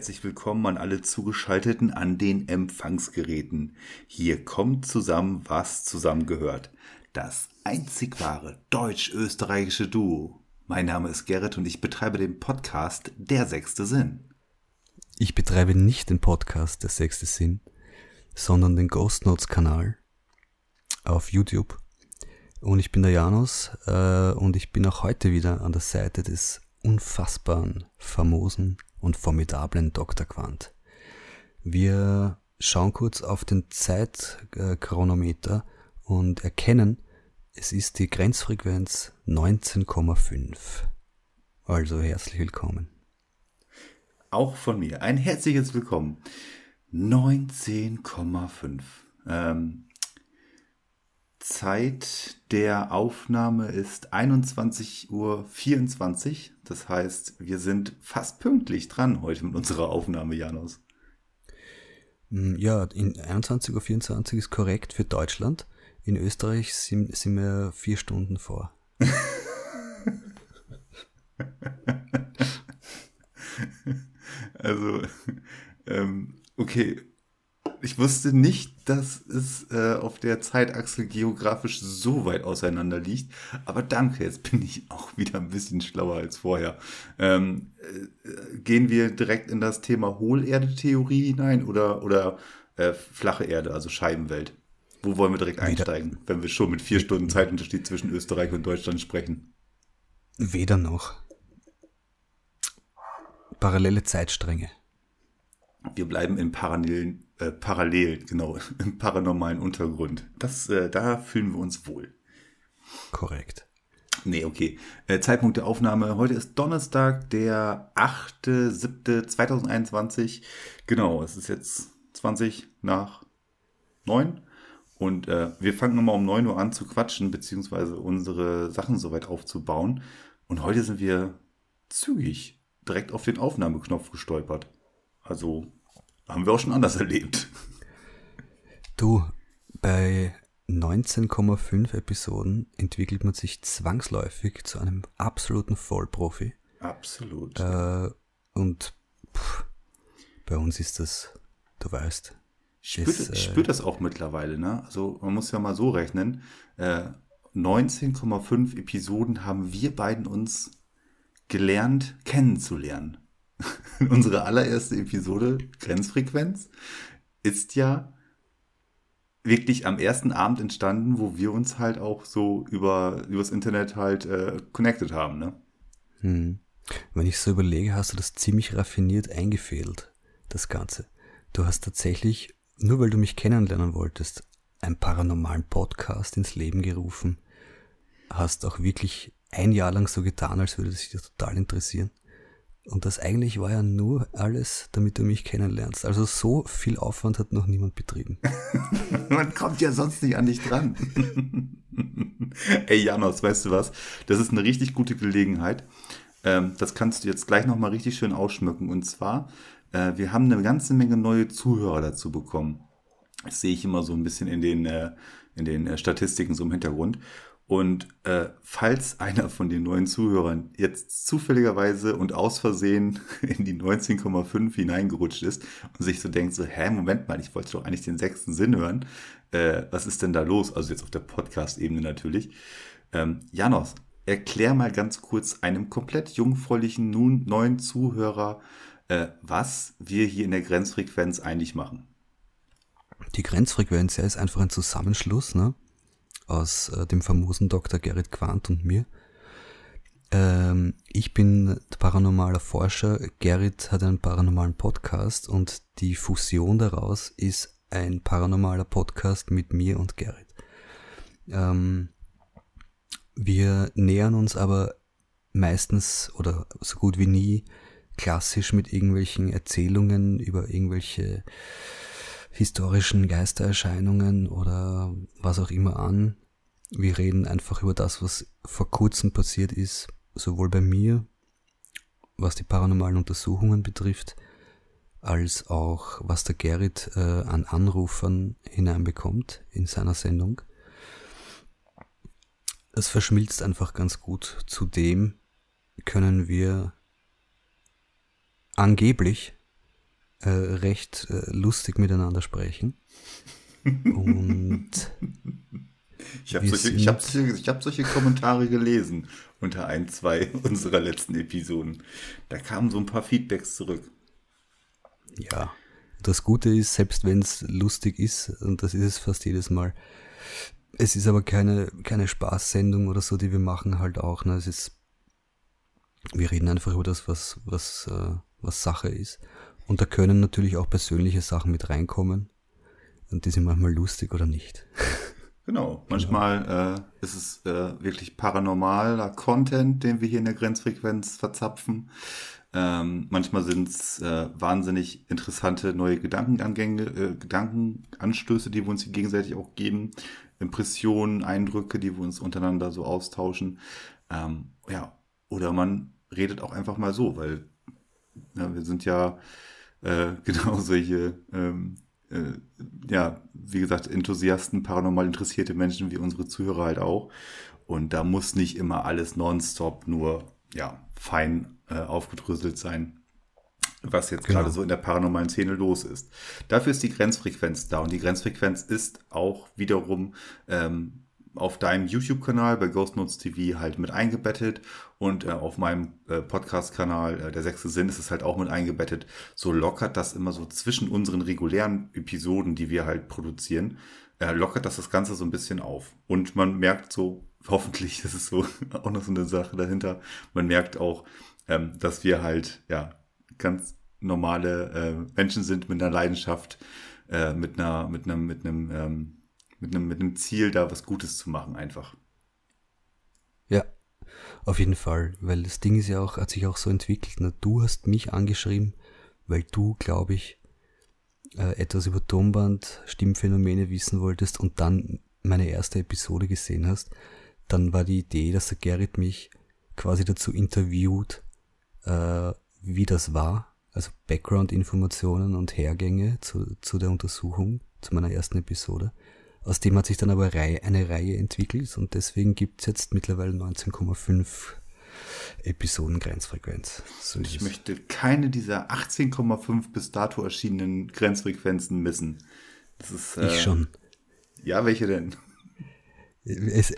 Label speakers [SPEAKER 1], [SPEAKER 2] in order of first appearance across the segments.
[SPEAKER 1] herzlich willkommen an alle Zugeschalteten an den Empfangsgeräten. Hier kommt zusammen, was zusammengehört. Das einzig wahre deutsch-österreichische Duo. Mein Name ist Gerrit und ich betreibe den Podcast Der sechste Sinn.
[SPEAKER 2] Ich betreibe nicht den Podcast Der sechste Sinn, sondern den Ghost Notes Kanal auf YouTube. Und ich bin der Janus äh, und ich bin auch heute wieder an der Seite des unfassbaren, famosen und formidablen Dr. Quant. Wir schauen kurz auf den Zeitchronometer und erkennen, es ist die Grenzfrequenz 19,5. Also herzlich willkommen.
[SPEAKER 1] Auch von mir ein herzliches Willkommen. 19,5. Ähm, Zeit der Aufnahme ist 21.24 Uhr. Das heißt, wir sind fast pünktlich dran heute mit unserer Aufnahme, Janus.
[SPEAKER 2] Mm, ja, in 21.24 Uhr ist korrekt für Deutschland. In Österreich sind, sind wir vier Stunden vor.
[SPEAKER 1] also, ähm, okay, ich wusste nicht, dass es äh, auf der Zeitachse geografisch so weit auseinander liegt. Aber danke, jetzt bin ich auch wieder ein bisschen schlauer als vorher. Ähm, äh, gehen wir direkt in das Thema Hohlerde-Theorie hinein oder, oder äh, flache Erde, also Scheibenwelt? Wo wollen wir direkt einsteigen, Weder. wenn wir schon mit vier Stunden Zeitunterschied zwischen Österreich und Deutschland sprechen?
[SPEAKER 2] Weder noch. Parallele Zeitstränge.
[SPEAKER 1] Wir bleiben in parallelen äh, parallel, genau, im paranormalen Untergrund. Das, äh, da fühlen wir uns wohl.
[SPEAKER 2] Korrekt.
[SPEAKER 1] Nee, okay. Äh, Zeitpunkt der Aufnahme. Heute ist Donnerstag, der 8.7.2021. Genau, es ist jetzt 20 nach 9. Und äh, wir fangen nochmal um 9 Uhr an zu quatschen, beziehungsweise unsere Sachen soweit aufzubauen. Und heute sind wir zügig direkt auf den Aufnahmeknopf gestolpert. Also haben wir auch schon anders erlebt.
[SPEAKER 2] Du, bei 19,5 Episoden entwickelt man sich zwangsläufig zu einem absoluten Vollprofi.
[SPEAKER 1] Absolut.
[SPEAKER 2] Äh, und pff, bei uns ist das, du weißt.
[SPEAKER 1] Ich spüre äh, spür das auch mittlerweile, ne? Also man muss ja mal so rechnen. Äh, 19,5 Episoden haben wir beiden uns gelernt kennenzulernen. unsere allererste Episode Grenzfrequenz ist ja wirklich am ersten Abend entstanden, wo wir uns halt auch so über übers Internet halt äh, connected haben, ne?
[SPEAKER 2] Hm. Wenn ich so überlege, hast du das ziemlich raffiniert eingefädelt, das Ganze. Du hast tatsächlich, nur weil du mich kennenlernen wolltest, einen paranormalen Podcast ins Leben gerufen, hast auch wirklich ein Jahr lang so getan, als würde es dich total interessieren. Und das eigentlich war ja nur alles, damit du mich kennenlernst. Also so viel Aufwand hat noch niemand betrieben.
[SPEAKER 1] Man kommt ja sonst nicht an dich dran. Ey Janos, weißt du was? Das ist eine richtig gute Gelegenheit. Ähm, das kannst du jetzt gleich nochmal richtig schön ausschmücken. Und zwar, äh, wir haben eine ganze Menge neue Zuhörer dazu bekommen. Das sehe ich immer so ein bisschen in den, äh, in den äh, Statistiken so im Hintergrund. Und äh, falls einer von den neuen Zuhörern jetzt zufälligerweise und aus Versehen in die 19,5 hineingerutscht ist und sich so denkt, so, hä, Moment mal, ich wollte doch eigentlich den sechsten Sinn hören. Äh, was ist denn da los? Also jetzt auf der Podcast-Ebene natürlich. Ähm, Janos, erklär mal ganz kurz einem komplett jungfräulichen, nun neuen Zuhörer, äh, was wir hier in der Grenzfrequenz eigentlich machen.
[SPEAKER 2] Die Grenzfrequenz ja, ist einfach ein Zusammenschluss, ne? Aus äh, dem famosen Dr. Gerrit Quandt und mir. Ähm, ich bin paranormaler Forscher, Gerrit hat einen paranormalen Podcast und die Fusion daraus ist ein paranormaler Podcast mit mir und Gerrit. Ähm, wir nähern uns aber meistens oder so gut wie nie klassisch mit irgendwelchen Erzählungen über irgendwelche historischen Geistererscheinungen oder was auch immer an. Wir reden einfach über das, was vor kurzem passiert ist, sowohl bei mir, was die paranormalen Untersuchungen betrifft, als auch was der Gerrit äh, an Anrufern hineinbekommt in seiner Sendung. Es verschmilzt einfach ganz gut. Zudem können wir angeblich äh, recht äh, lustig miteinander sprechen. Und
[SPEAKER 1] Ich habe solche, ich hab solche, ich hab solche Kommentare gelesen unter ein, zwei unserer letzten Episoden. Da kamen so ein paar Feedbacks zurück.
[SPEAKER 2] ja, das Gute ist, selbst wenn es lustig ist, und das ist es fast jedes Mal, es ist aber keine, keine Spaßsendung oder so, die wir machen halt auch. Ne? Es ist, wir reden einfach über das, was, was, äh, was Sache ist. Und da können natürlich auch persönliche Sachen mit reinkommen. Und die sind manchmal lustig oder nicht.
[SPEAKER 1] Genau. Manchmal äh, ist es äh, wirklich paranormaler Content, den wir hier in der Grenzfrequenz verzapfen. Ähm, manchmal sind es äh, wahnsinnig interessante neue Gedankenangänge, äh, Gedankenanstöße, die wir uns gegenseitig auch geben. Impressionen, Eindrücke, die wir uns untereinander so austauschen. Ähm, ja, oder man redet auch einfach mal so, weil ja, wir sind ja äh, genau solche, ähm, äh, ja, wie gesagt, Enthusiasten, paranormal interessierte Menschen wie unsere Zuhörer halt auch. Und da muss nicht immer alles nonstop nur, ja, fein äh, aufgedröselt sein, was jetzt
[SPEAKER 2] Genau.
[SPEAKER 1] gerade so in der paranormalen Szene los ist. Dafür ist die Grenzfrequenz da und die Grenzfrequenz ist auch wiederum ähm, auf deinem YouTube-Kanal bei Ghost Notes TV halt mit eingebettet und äh, auf meinem äh, Podcast-Kanal äh, Der sechste Sinn ist es halt auch mit eingebettet. So lockert das immer so zwischen unseren regulären Episoden, die wir halt produzieren, äh, lockert das das Ganze so ein bisschen auf. Und man merkt so, hoffentlich, ist so auch noch so eine Sache dahinter, man merkt auch, ähm, dass wir halt, ja, ganz normale äh, Menschen sind mit einer Leidenschaft, äh, mit einer, mit einem, mit einem, ähm, mit einem, mit einem Ziel, da was Gutes zu machen, einfach.
[SPEAKER 2] Auf jeden Fall, weil das Ding ist ja auch, hat sich auch so entwickelt. Ne? Du hast mich angeschrieben, weil du, glaube ich, äh, etwas über Tonband, Stimmphänomene wissen wolltest und dann meine erste Episode gesehen hast. Dann war die Idee, dass der Gerrit mich quasi dazu interviewt, äh, wie das war, also Background-Informationen und Hergänge zu, zu der Untersuchung, zu meiner ersten Episode. Aus dem hat sich dann aber eine Reihe entwickelt und deswegen gibt's jetzt mittlerweile 19,5 Episoden Grenzfrequenz. So
[SPEAKER 1] ich
[SPEAKER 2] es.
[SPEAKER 1] möchte keine dieser 18,5 bis dato erschienenen Grenzfrequenzen missen. Das ist, äh,
[SPEAKER 2] ich schon.
[SPEAKER 1] Ja, welche denn?
[SPEAKER 2] Es,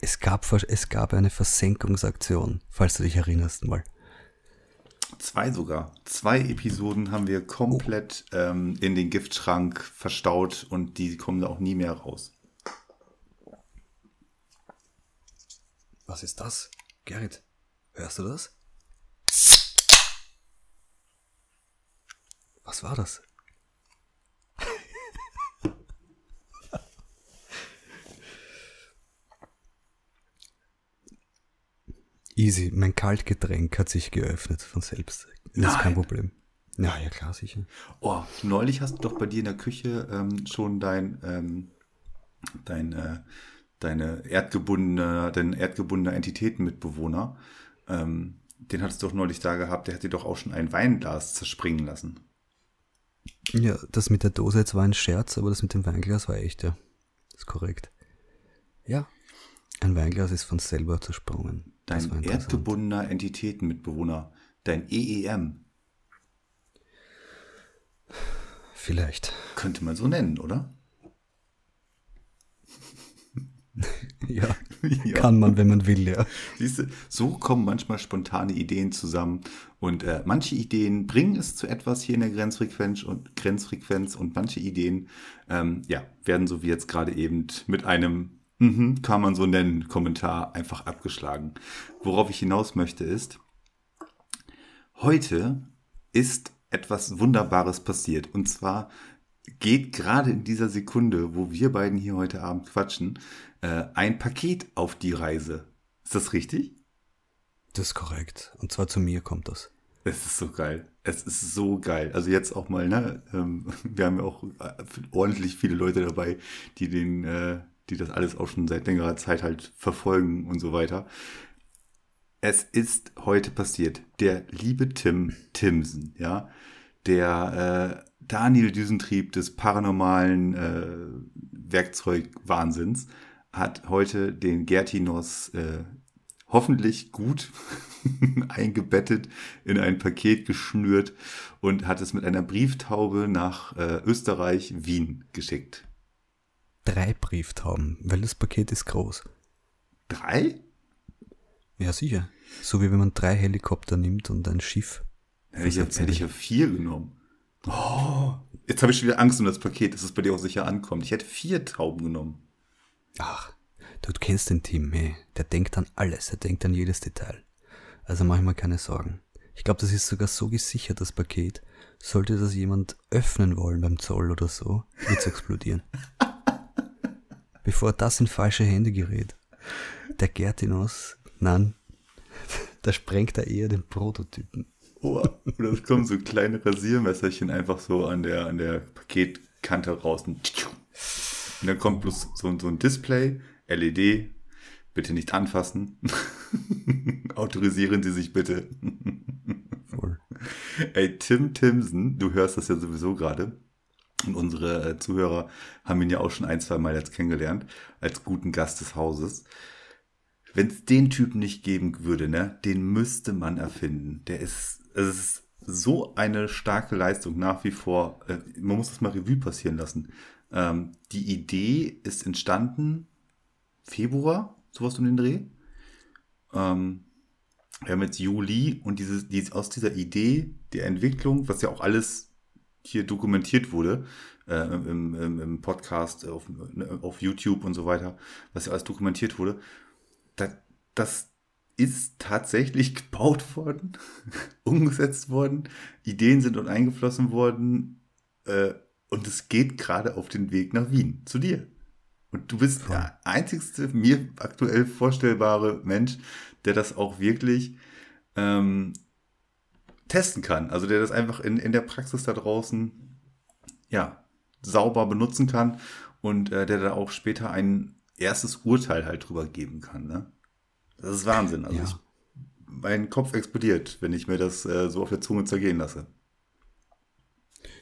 [SPEAKER 2] es, gab, es gab eine Versenkungsaktion, falls du dich erinnerst mal.
[SPEAKER 1] Zwei sogar. Zwei Episoden haben wir komplett ähm, in den Giftschrank verstaut und die kommen da auch nie mehr raus.
[SPEAKER 2] Was ist das? Gerrit, hörst du das? Was war das? Easy, mein Kaltgetränk hat sich geöffnet von selbst. Das ist kein
[SPEAKER 1] Nein.
[SPEAKER 2] Problem. Ja, ja klar, sicher.
[SPEAKER 1] Oh, neulich hast du doch bei dir in der Küche ähm, schon dein, ähm, dein, äh, deine erdgebundene, dein erdgebundener Entitätenmitbewohner, ähm, den hattest du doch neulich da gehabt, der hat dir doch auch schon ein Weinglas zerspringen lassen.
[SPEAKER 2] Ja, das mit der Dose jetzt war ein Scherz, aber das mit dem Weinglas war echt, ja. Das ist korrekt. Ja. Ein Weinglas ist von selber zersprungen.
[SPEAKER 1] Dein erdgebundener Entitätenmitbewohner, dein EEM,
[SPEAKER 2] Vielleicht.
[SPEAKER 1] könnte man so nennen, oder?
[SPEAKER 2] Ja,
[SPEAKER 1] Ja.
[SPEAKER 2] kann man, wenn man will, ja.
[SPEAKER 1] Siehst du, so kommen manchmal spontane Ideen zusammen und äh, manche Ideen bringen es zu etwas hier in der Grenzfrequenz und Grenzfrequenz und manche Ideen, ähm, ja, werden so wie jetzt gerade eben mit einem mhm, kann man so nennen Kommentar einfach abgeschlagen. Worauf ich hinaus möchte ist, heute ist etwas Wunderbares passiert und zwar geht gerade in dieser Sekunde, wo wir beiden hier heute Abend quatschen, äh, ein Paket auf die Reise. Ist das richtig?
[SPEAKER 2] Das ist korrekt. Und zwar zu mir kommt das.
[SPEAKER 1] Es ist so geil. Es ist so geil. Also jetzt auch mal, ne? Ähm, wir haben ja auch äh, ordentlich viele Leute dabei, die den, äh, die das alles auch schon seit längerer Zeit halt verfolgen und so weiter. Es ist heute passiert. Der liebe Tim Timsen, ja, der äh, Daniel Düsentrieb des paranormalen äh, Werkzeugwahnsinns, hat heute den Gertinos äh, hoffentlich gut eingebettet in ein Paket geschnürt und hat es mit einer Brieftaube nach äh, Österreich, Wien geschickt.
[SPEAKER 2] Drei Brieftauben, weil das Paket ist groß.
[SPEAKER 1] Drei?
[SPEAKER 2] Ja, sicher. So wie wenn man drei Helikopter nimmt und ein Schiff.
[SPEAKER 1] Hätte ich, ja, hätte ich ja vier genommen. Oh, jetzt habe ich schon wieder Angst um das Paket, dass es bei dir auch sicher ankommt. Ich hätte vier Tauben genommen.
[SPEAKER 2] Ach, du kennst den Team, hey. Der denkt an alles, er denkt an jedes Detail. Also mach ich mir keine Sorgen. Ich glaube, das ist sogar so gesichert, das Paket. Sollte das jemand öffnen wollen beim Zoll oder so, wird's explodieren. Bevor das in falsche Hände gerät. Der Gertinos, nein, da sprengt er eher den Prototypen.
[SPEAKER 1] Oh, oder es kommen so kleine Rasiermesserchen einfach so an der, an der Paketkante raus. Und dann kommt bloß so, so ein Display, LED, bitte nicht anfassen. Autorisieren Sie sich bitte. Voll. Ey, Tim Timson, du hörst das ja sowieso gerade. Und unsere äh, Zuhörer haben ihn ja auch schon ein, zwei Mal jetzt kennengelernt, als guten Gast des Hauses. Wenn es den Typen nicht geben würde, ne, den müsste man erfinden. Der ist es ist so eine starke Leistung nach wie vor. Äh, man muss das mal Revue passieren lassen. Ähm, die Idee ist entstanden Februar, sowas um den Dreh. Ähm, wir haben jetzt Juli und dieses, dieses, aus dieser Idee der Entwicklung, was ja auch alles hier dokumentiert wurde, äh, im, im, im, Podcast, auf, auf YouTube und so weiter, was ja alles dokumentiert wurde, das, das ist tatsächlich gebaut worden, umgesetzt worden, Ideen sind und eingeflossen worden äh, und es geht gerade auf den Weg nach Wien, zu dir. Und du bist der einzigste mir aktuell vorstellbare Mensch, der das auch wirklich ähm, testen kann. Also der das einfach in, in der Praxis da draußen ja sauber benutzen kann und äh, der da auch später ein erstes Urteil halt drüber geben kann. Ne? Das ist Wahnsinn. Also ja. ich, mein Kopf explodiert, wenn ich mir das äh, so auf der Zunge zergehen lasse.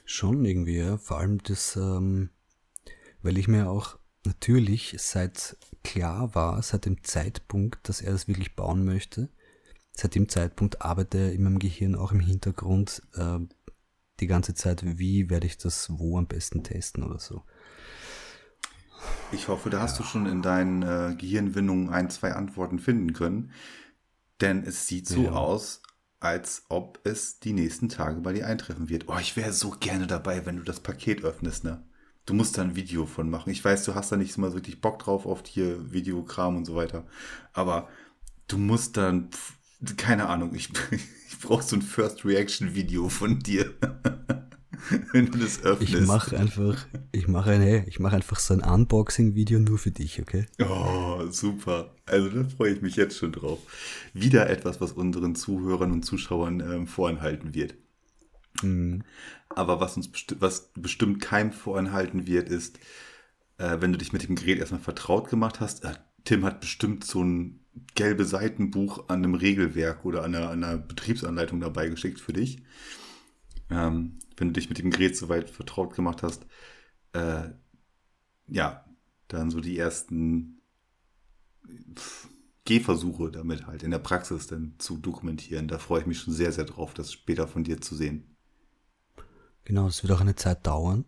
[SPEAKER 2] Schon irgendwie, ja. Vor allem das, ähm, weil ich mir auch natürlich seit klar war, seit dem Zeitpunkt, dass er das wirklich bauen möchte, seit dem Zeitpunkt arbeitet er in meinem Gehirn auch im Hintergrund äh, die ganze Zeit, wie werde ich das wo am besten testen oder so.
[SPEAKER 1] Ich hoffe, da hast du schon in deinen äh, Gehirnwindungen ein, zwei Antworten finden können. Denn es sieht so ja. aus, als ob es die nächsten Tage bei dir eintreffen wird. Oh, ich wäre so gerne dabei, wenn du das Paket öffnest, ne? Du musst da ein Video von machen. Ich weiß, du hast da nicht mal so richtig Bock drauf auf hier Videokram und so weiter. Aber du musst dann, keine Ahnung, ich, ich brauche so ein First Reaction Video von dir.
[SPEAKER 2] wenn du das öffnest. Ich mache einfach, ich mache hey, ich mache einfach so ein Unboxing-Video nur für dich, okay?
[SPEAKER 1] Oh, super. Also da freue ich mich jetzt schon drauf. Wieder etwas, was unseren Zuhörern und Zuschauern ähm, vorenthalten wird. Mhm. Aber was uns besti was bestimmt keinem vorenthalten wird, ist, äh, wenn du dich mit dem Gerät erstmal vertraut gemacht hast. Äh, Tim hat bestimmt so ein gelbe Seitenbuch an einem Regelwerk oder an einer, einer Betriebsanleitung dabei geschickt für dich. Ähm, wenn du dich mit dem Gerät soweit vertraut gemacht hast, äh, ja, dann so die ersten Gehversuche damit halt in der Praxis dann zu dokumentieren. Da freue ich mich schon sehr, sehr drauf, das später von dir zu sehen.
[SPEAKER 2] Genau, es wird auch eine Zeit dauern,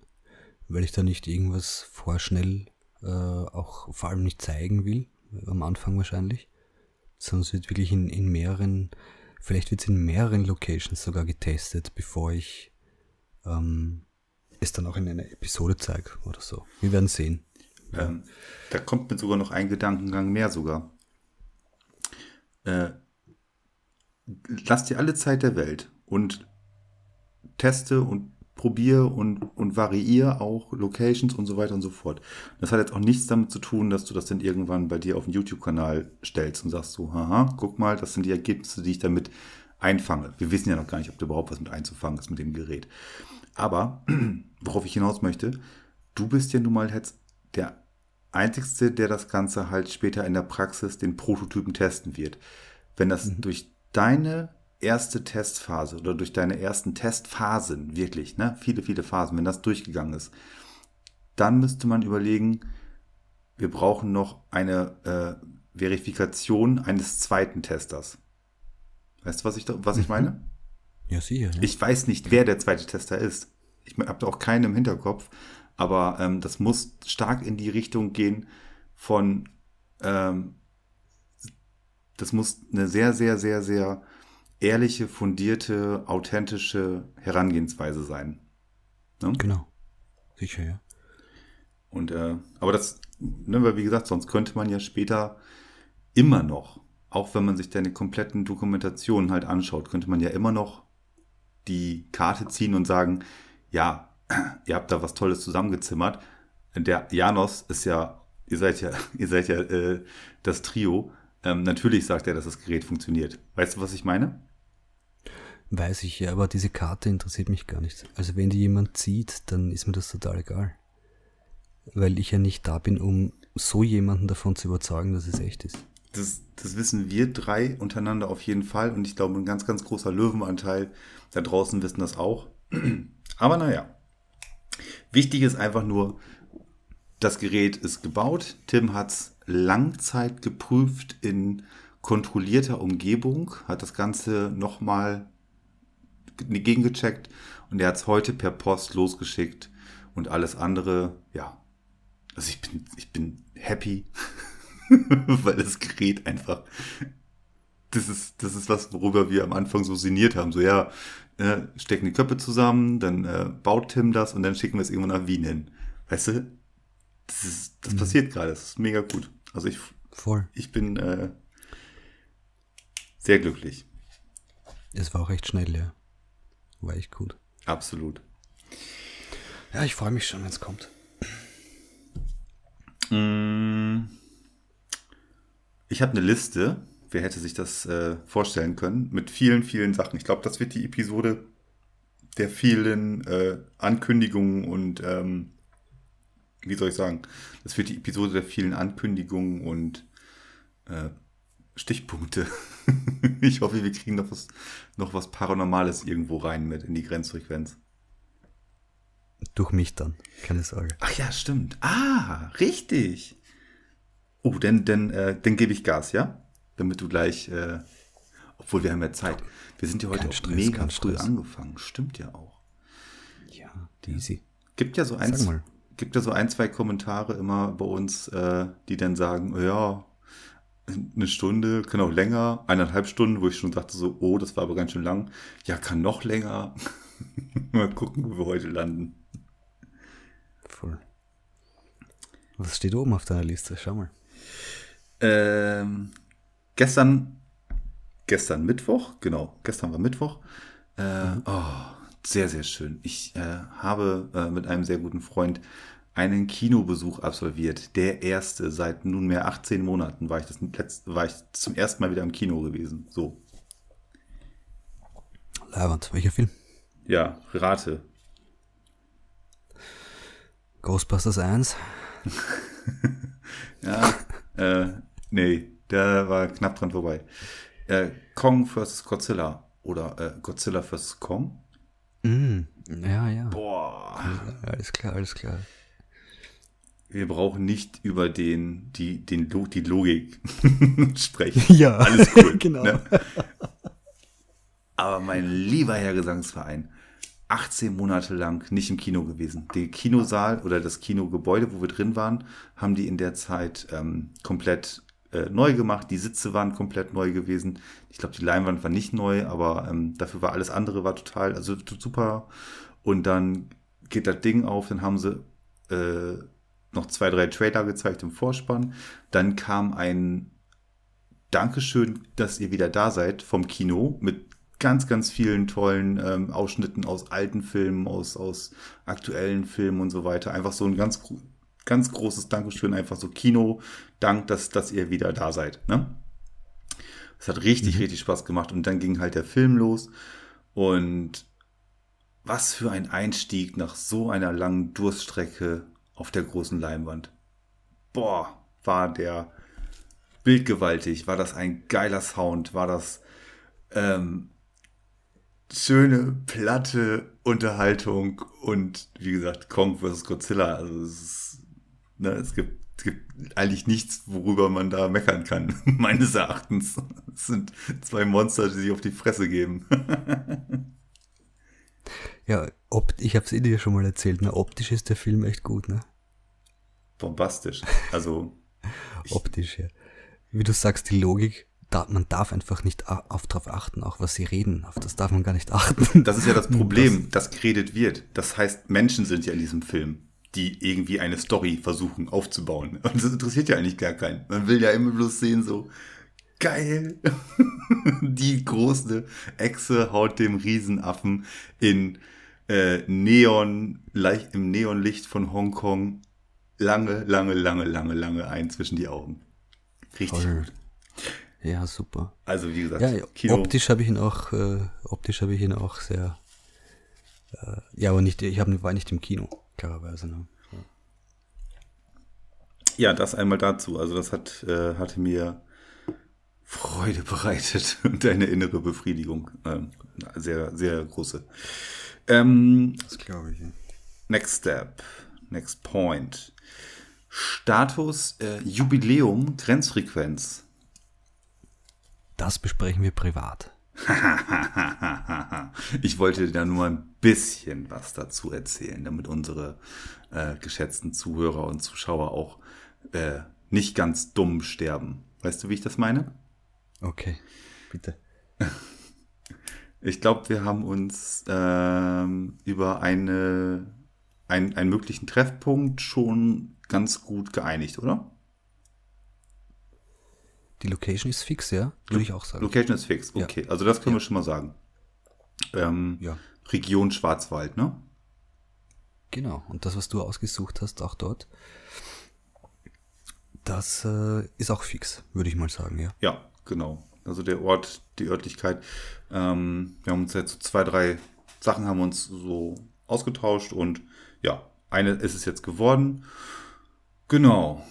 [SPEAKER 2] weil ich da nicht irgendwas vorschnell äh, auch vor allem nicht zeigen will, am Anfang wahrscheinlich, sondern es wird wirklich in, in mehreren, vielleicht wird es in mehreren Locations sogar getestet, bevor ich ähm, es dann auch in einer Episode zeige oder so. Wir werden sehen.
[SPEAKER 1] Ähm, da kommt mir sogar noch ein Gedankengang mehr sogar. Äh, lass dir alle Zeit der Welt und teste und probiere und, und variiere auch Locations und so weiter und so fort. Das hat jetzt auch nichts damit zu tun, dass du das dann irgendwann bei dir auf dem YouTube-Kanal stellst und sagst so, haha, guck mal, das sind die Ergebnisse, die ich damit einfange. Wir wissen ja noch gar nicht, ob da überhaupt was mit einzufangen ist mit dem Gerät. Aber, worauf ich hinaus möchte, du bist ja nun mal jetzt der Einzigste, der das Ganze halt später in der Praxis den Prototypen testen wird. Wenn das mhm. durch deine erste Testphase oder durch deine ersten Testphasen wirklich, ne, viele, viele Phasen, wenn das durchgegangen ist, dann müsste man überlegen, wir brauchen noch eine äh, Verifikation eines zweiten Testers. Weißt du, was ich, was ich meine?
[SPEAKER 2] Ja, sicher. Ja.
[SPEAKER 1] Ich weiß nicht, wer der zweite Tester ist. Ich habe da auch keinen im Hinterkopf, aber ähm, das muss stark in die Richtung gehen von, ähm, das muss eine sehr, sehr, sehr, sehr ehrliche, fundierte, authentische Herangehensweise sein.
[SPEAKER 2] Ne? Genau. Sicher, ja.
[SPEAKER 1] Und, äh, aber das, ne, weil wie gesagt, sonst könnte man ja später immer noch, auch wenn man sich deine kompletten Dokumentationen halt anschaut, könnte man ja immer noch die Karte ziehen und sagen, ja, ihr habt da was Tolles zusammengezimmert. Der Janos ist ja, ihr seid ja, ihr seid ja äh, das Trio. Ähm, natürlich sagt er, dass das Gerät funktioniert. Weißt du, was ich meine?
[SPEAKER 2] Weiß ich ja, aber diese Karte interessiert mich gar nicht. Also wenn die jemand zieht, dann ist mir das total egal. Weil ich ja nicht da bin, um so jemanden davon zu überzeugen, dass es echt ist.
[SPEAKER 1] Das, das wissen wir drei untereinander auf jeden Fall und ich glaube, ein ganz, ganz großer Löwenanteil da draußen wissen das auch. Aber naja. Wichtig ist einfach nur, das Gerät ist gebaut. Tim hat es Langzeit geprüft in kontrollierter Umgebung, hat das Ganze nochmal gegengecheckt und er hat es heute per Post losgeschickt und alles andere, ja. Also ich bin, ich bin happy, weil das Gerät einfach, das ist, das ist was, worüber wir am Anfang so sinniert haben. So, ja, äh, stecken die Köpfe zusammen, dann äh, baut Tim das und dann schicken wir es irgendwann nach Wien hin. Weißt du? Das, ist, das mhm. passiert gerade, das ist mega gut. Also ich,
[SPEAKER 2] Voll.
[SPEAKER 1] ich bin äh, sehr glücklich.
[SPEAKER 2] Es war auch recht schnell, ja. War echt gut.
[SPEAKER 1] Absolut.
[SPEAKER 2] Ja, ich freue mich schon, wenn es kommt.
[SPEAKER 1] Mm. Ich habe eine Liste, wer hätte sich das äh, vorstellen können, mit vielen, vielen Sachen. Ich glaube, das wird die Episode der vielen äh, Ankündigungen und, ähm, wie soll ich sagen, das wird die Episode der vielen Ankündigungen und äh, Stichpunkte. ich hoffe, wir kriegen noch was, noch was Paranormales irgendwo rein mit in die Grenzfrequenz.
[SPEAKER 2] Durch mich dann, keine Sorge.
[SPEAKER 1] Ach ja, stimmt. Ah, richtig. Oh, dann, dann, äh, dann gebe ich Gas, ja? Damit du gleich, äh, obwohl wir haben ja Zeit. Wir sind ja heute auch Stress, mega früh Stress. angefangen. Stimmt ja auch.
[SPEAKER 2] Ja, easy.
[SPEAKER 1] Gibt ja so ein, gibt ja so ein, zwei Kommentare immer bei uns, äh, die dann sagen, ja, eine Stunde, kann auch länger, eineinhalb Stunden, wo ich schon dachte so, oh, das war aber ganz schön lang. Ja, kann noch länger. Mal gucken, wo wir heute landen.
[SPEAKER 2] Voll. Was steht oben auf deiner Liste? Schau mal.
[SPEAKER 1] Ähm, gestern, gestern Mittwoch, genau, gestern war Mittwoch. Äh, mhm. oh, sehr, sehr schön. Ich äh, habe äh, mit einem sehr guten Freund einen Kinobesuch absolviert. Der erste seit nunmehr 18 Monaten war ich, das letzte, war ich zum ersten Mal wieder im Kino gewesen. So.
[SPEAKER 2] Leiband, welcher Film?
[SPEAKER 1] Ja, rate.
[SPEAKER 2] Ghostbusters 1?
[SPEAKER 1] ja, äh, nee, der war knapp dran vorbei. Äh, Kong vs. Godzilla oder äh, Godzilla vs. Kong?
[SPEAKER 2] Mm, ja, ja.
[SPEAKER 1] Boah.
[SPEAKER 2] Alles klar, alles klar
[SPEAKER 1] wir brauchen nicht über den, die, den, die Logik sprechen.
[SPEAKER 2] Ja,
[SPEAKER 1] alles cool.
[SPEAKER 2] genau. Ne?
[SPEAKER 1] Aber mein lieber Herr Gesangsverein, 18 Monate lang nicht im Kino gewesen. Der Kinosaal oder das Kinogebäude, wo wir drin waren, haben die in der Zeit ähm, komplett äh, neu gemacht. Die Sitze waren komplett neu gewesen. Ich glaube, die Leinwand war nicht neu, aber ähm, dafür war alles andere war total, also super. Und dann geht das Ding auf, dann haben sie äh, noch zwei, drei Trailer gezeigt im Vorspann. Dann kam ein Dankeschön, dass ihr wieder da seid vom Kino mit ganz, ganz vielen tollen ähm, Ausschnitten aus alten Filmen, aus, aus aktuellen Filmen und so weiter. Einfach so ein ganz, ganz großes Dankeschön, einfach so Kino. Dank, dass, dass ihr wieder da seid. Ne? Es hat richtig, mhm. richtig Spaß gemacht. Und dann ging halt der Film los. Und was für ein Einstieg nach so einer langen Durststrecke auf der großen Leinwand. Boah, war der bildgewaltig, war das ein geiler Sound, war das ähm, schöne, platte Unterhaltung und wie gesagt, Kong vs. Godzilla. Also es, ist, ne, es gibt es gibt eigentlich nichts, worüber man da meckern kann, meines Erachtens. Es sind zwei Monster, die sich auf die Fresse geben.
[SPEAKER 2] ja, opt ich habe es eh dir schon mal erzählt, ne? optisch ist der Film echt gut, ne?
[SPEAKER 1] Bombastisch. Also.
[SPEAKER 2] optisch, ja. Wie du sagst, die Logik, da, man darf einfach nicht auf drauf achten, auch was sie reden. Auf das darf man gar nicht achten.
[SPEAKER 1] Das ist ja das Problem, das, dass geredet wird. Das heißt, Menschen sind ja in diesem Film die irgendwie eine Story versuchen aufzubauen. Und das interessiert ja eigentlich gar keinen. Man will ja immer bloß sehen, so, geil. die große Echse haut dem Riesenaffen in äh, Neon, leicht, im Neonlicht von Hongkong lange, lange, lange, lange, lange ein zwischen die Augen. Richtig Voll.
[SPEAKER 2] Ja, super.
[SPEAKER 1] Also wie gesagt,
[SPEAKER 2] ja, Kino. optisch habe ich ihn auch, äh, optisch habe ich ihn auch sehr. Äh, ja, aber nicht, ich hab, war nicht im Kino klarerweise. Ne?
[SPEAKER 1] Ja. das einmal dazu. Also das hat, äh, hatte mir Freude bereitet und eine innere Befriedigung. Ähm, sehr, sehr große. Ähm, das glaube ich. Next Step, Next Point. Status äh, Jubiläum Grenzfrequenz.
[SPEAKER 2] Das besprechen wir privat.
[SPEAKER 1] ich wollte da nur ein bisschen was dazu erzählen, damit unsere äh, geschätzten Zuhörer und Zuschauer auch äh, nicht ganz dumm sterben. Weißt du, wie ich das meine?
[SPEAKER 2] Okay, bitte.
[SPEAKER 1] Ich glaube, wir haben uns ähm, über eine, ein, einen möglichen Treffpunkt schon ganz gut geeinigt, oder?
[SPEAKER 2] Die Location ist fix, ja? Würde ich auch sagen.
[SPEAKER 1] Location ist fix, okay. Ja. Also das können ja. wir schon mal sagen. Ähm, ja. Region Schwarzwald, ne?
[SPEAKER 2] Genau. Und das, was du ausgesucht hast, auch dort, das äh, ist auch fix, würde ich mal sagen, ja.
[SPEAKER 1] Ja, genau. Also der Ort, die Örtlichkeit. Ähm, wir haben uns jetzt so zwei, drei Sachen haben uns so ausgetauscht und ja, eine ist es jetzt geworden. Genau.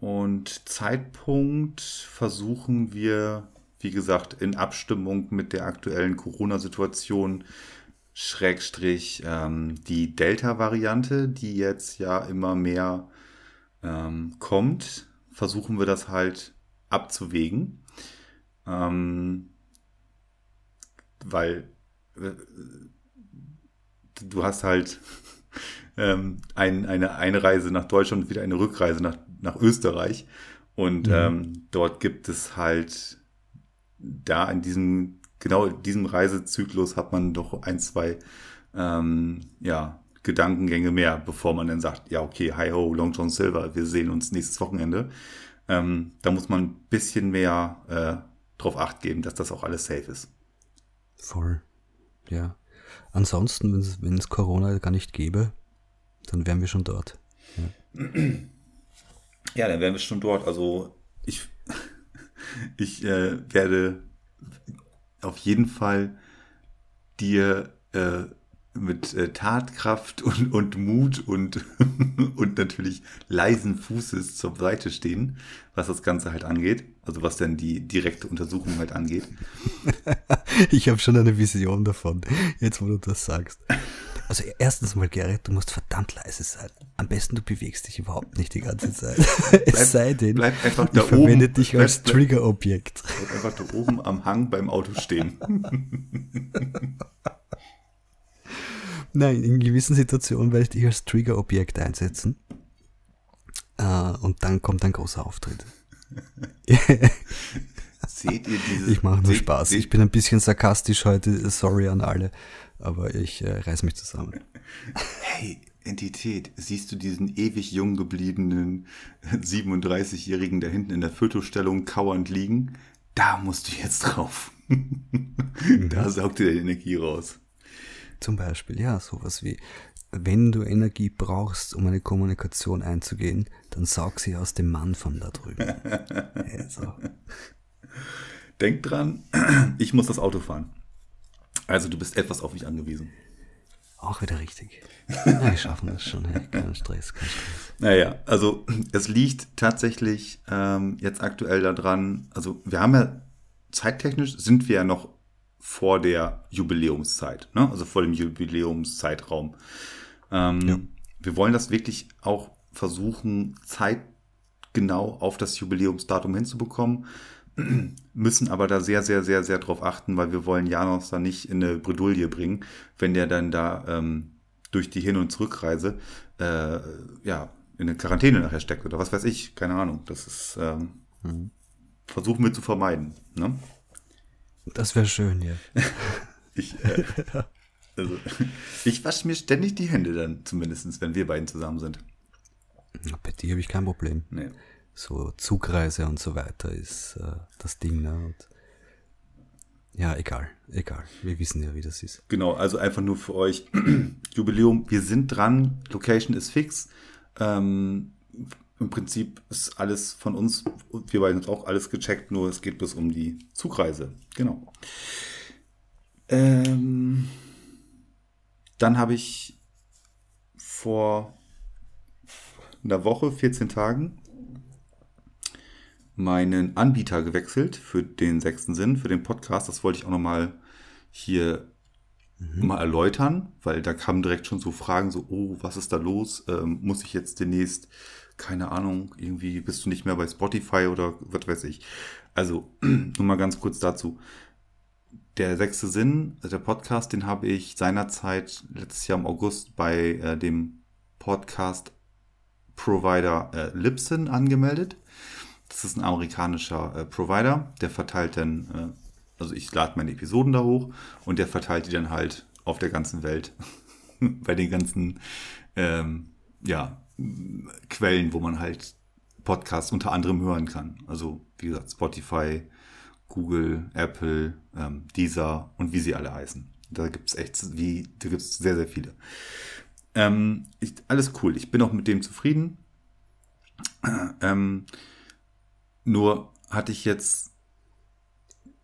[SPEAKER 1] Und Zeitpunkt versuchen wir, wie gesagt, in Abstimmung mit der aktuellen Corona-Situation, Schrägstrich ähm, die Delta-Variante, die jetzt ja immer mehr ähm, kommt, versuchen wir das halt abzuwägen. Ähm, weil äh, du hast halt ähm, ein, eine Einreise nach Deutschland und wieder eine Rückreise nach nach Österreich. Und mhm. ähm, dort gibt es halt da in diesem, genau in diesem Reisezyklus hat man doch ein, zwei ähm, ja, Gedankengänge mehr, bevor man dann sagt, ja, okay, hi ho, Long John Silver, wir sehen uns nächstes Wochenende. Ähm, da muss man ein bisschen mehr äh, drauf acht geben, dass das auch alles safe ist.
[SPEAKER 2] Voll. Ja. Ansonsten, wenn es Corona gar nicht gäbe, dann wären wir schon dort. Ja.
[SPEAKER 1] Ja, dann wären wir schon dort. Also ich, ich äh, werde auf jeden Fall dir äh, mit äh, Tatkraft und, und Mut und, und natürlich leisen Fußes zur Seite stehen, was das Ganze halt angeht. Also was denn die direkte Untersuchung halt angeht.
[SPEAKER 2] ich habe schon eine Vision davon, jetzt wo du das sagst. Also erstens mal, Gerrit, du musst verdammt leise sein. Am besten du bewegst dich überhaupt nicht die ganze Zeit. es bleib, sei denn,
[SPEAKER 1] bleib einfach
[SPEAKER 2] da
[SPEAKER 1] ich verwende
[SPEAKER 2] oben, dich als Triggerobjekt.
[SPEAKER 1] Bleib einfach da oben am Hang beim Auto stehen.
[SPEAKER 2] Nein, in gewissen Situationen werde ich dich als Triggerobjekt einsetzen. Uh, und dann kommt ein großer Auftritt.
[SPEAKER 1] seht ihr dieses?
[SPEAKER 2] Ich mache nur seht, Spaß. Seht, ich bin ein bisschen sarkastisch heute. Sorry an alle aber ich äh, reiß mich zusammen.
[SPEAKER 1] Hey, Entität, siehst du diesen ewig jung gebliebenen 37-Jährigen da hinten in der Fotostellung kauernd liegen? Da musst du jetzt drauf. da saugt dir die Energie raus.
[SPEAKER 2] Zum Beispiel, ja, sowas wie, wenn du Energie brauchst, um eine Kommunikation einzugehen, dann saug sie aus dem Mann von da drüben. also.
[SPEAKER 1] Denk dran, ich muss das Auto fahren. Also du bist etwas auf mich angewiesen.
[SPEAKER 2] Auch wieder richtig. Ja, wir schaffen das schon. Hey. Kein Stress, kein Stress.
[SPEAKER 1] Naja, also es liegt tatsächlich ähm, jetzt aktuell daran, also wir haben ja zeittechnisch sind wir ja noch vor der Jubiläumszeit, ne? also vor dem Jubiläumszeitraum. Ähm, ja. Wir wollen das wirklich auch versuchen, Zeit genau auf das Jubiläumsdatum hinzubekommen. Müssen aber da sehr, sehr, sehr, sehr drauf achten, weil wir wollen Janos da nicht in eine Bredouille bringen, wenn der dann da ähm, durch die Hin- und Zurückreise äh, ja, in eine Quarantäne nachher steckt oder was weiß ich, keine Ahnung. Das ist ähm, mhm. versuchen wir zu vermeiden. Ne?
[SPEAKER 2] Das wäre schön, ja.
[SPEAKER 1] ich, äh, also, ich wasche mir ständig die Hände dann, zumindest, wenn wir beiden zusammen sind.
[SPEAKER 2] Bei dir habe ich kein Problem.
[SPEAKER 1] Nee.
[SPEAKER 2] So Zugreise und so weiter ist äh, das Ding, ne? Und ja, egal, egal. Wir wissen ja, wie das ist.
[SPEAKER 1] Genau, also einfach nur für euch Jubiläum. Wir sind dran, Location ist fix. Ähm, Im Prinzip ist alles von uns, wir beiden sind auch alles gecheckt, nur es geht bis um die Zugreise. Genau. Ähm, dann habe ich vor einer Woche, 14 Tagen, meinen Anbieter gewechselt für den sechsten Sinn, für den Podcast. Das wollte ich auch nochmal hier mhm. mal erläutern, weil da kamen direkt schon so Fragen, so, oh, was ist da los? Ähm, muss ich jetzt demnächst, keine Ahnung, irgendwie bist du nicht mehr bei Spotify oder was weiß ich. Also, nur mal ganz kurz dazu. Der sechste Sinn, der Podcast, den habe ich seinerzeit letztes Jahr im August bei äh, dem Podcast Provider äh, Libsyn angemeldet. Das ist ein amerikanischer äh, Provider, der verteilt dann, äh, also ich lade meine Episoden da hoch und der verteilt die dann halt auf der ganzen Welt bei den ganzen ähm, ja, Quellen, wo man halt Podcasts unter anderem hören kann. Also wie gesagt, Spotify, Google, Apple, ähm, Deezer und wie sie alle heißen. Da gibt es echt, wie, da gibt es sehr, sehr viele. Ähm, ich, alles cool. Ich bin auch mit dem zufrieden. Ähm, nur hatte ich jetzt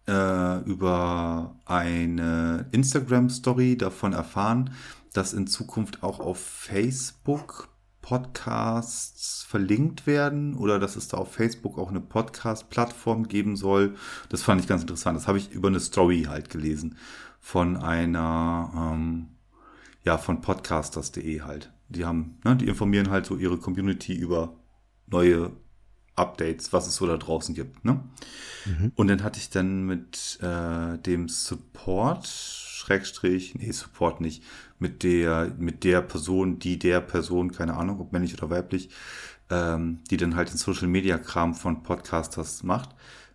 [SPEAKER 1] äh, über eine Instagram-Story davon erfahren, dass in Zukunft auch auf Facebook Podcasts verlinkt werden oder dass es da auf Facebook auch eine Podcast-Plattform geben soll. Das fand ich ganz interessant. Das habe ich über eine Story halt gelesen von einer, ähm, ja, von podcasters.de halt. Die haben, ne, die informieren halt so ihre Community über neue Updates, was es so da draußen gibt. Ne? Mhm. Und dann hatte ich dann mit äh, dem Support, Schrägstrich, nee, Support nicht, mit der, mit der Person, die der Person, keine Ahnung, ob männlich oder weiblich, ähm, die dann halt den Social Media Kram von Podcasters macht,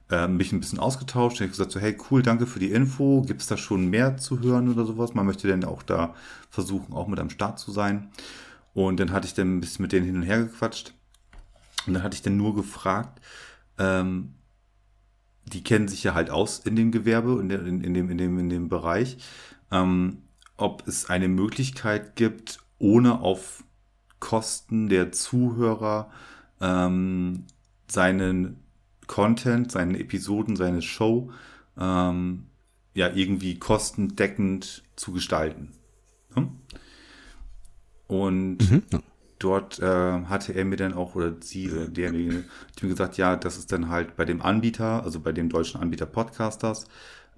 [SPEAKER 1] äh, mich ein bisschen ausgetauscht. Ich gesagt so, hey, cool, danke für die Info. Gibt es da schon mehr zu hören oder sowas? Man möchte dann auch da versuchen, auch mit am Start zu sein. Und dann hatte ich dann ein bisschen mit denen hin und her gequatscht. Und dann hatte ich dann nur gefragt, ähm, die kennen sich ja halt aus in dem Gewerbe, in, der, in, in, dem, in, dem, in dem Bereich, ähm, ob es eine Möglichkeit gibt, ohne auf Kosten der Zuhörer ähm, seinen Content, seine Episoden, seine Show ähm, ja irgendwie kostendeckend zu gestalten. Hm? Und mhm dort äh, hatte er mir dann auch, oder sie, äh, derjenige, die mir gesagt, ja, das ist dann halt bei dem Anbieter, also bei dem deutschen Anbieter Podcasters,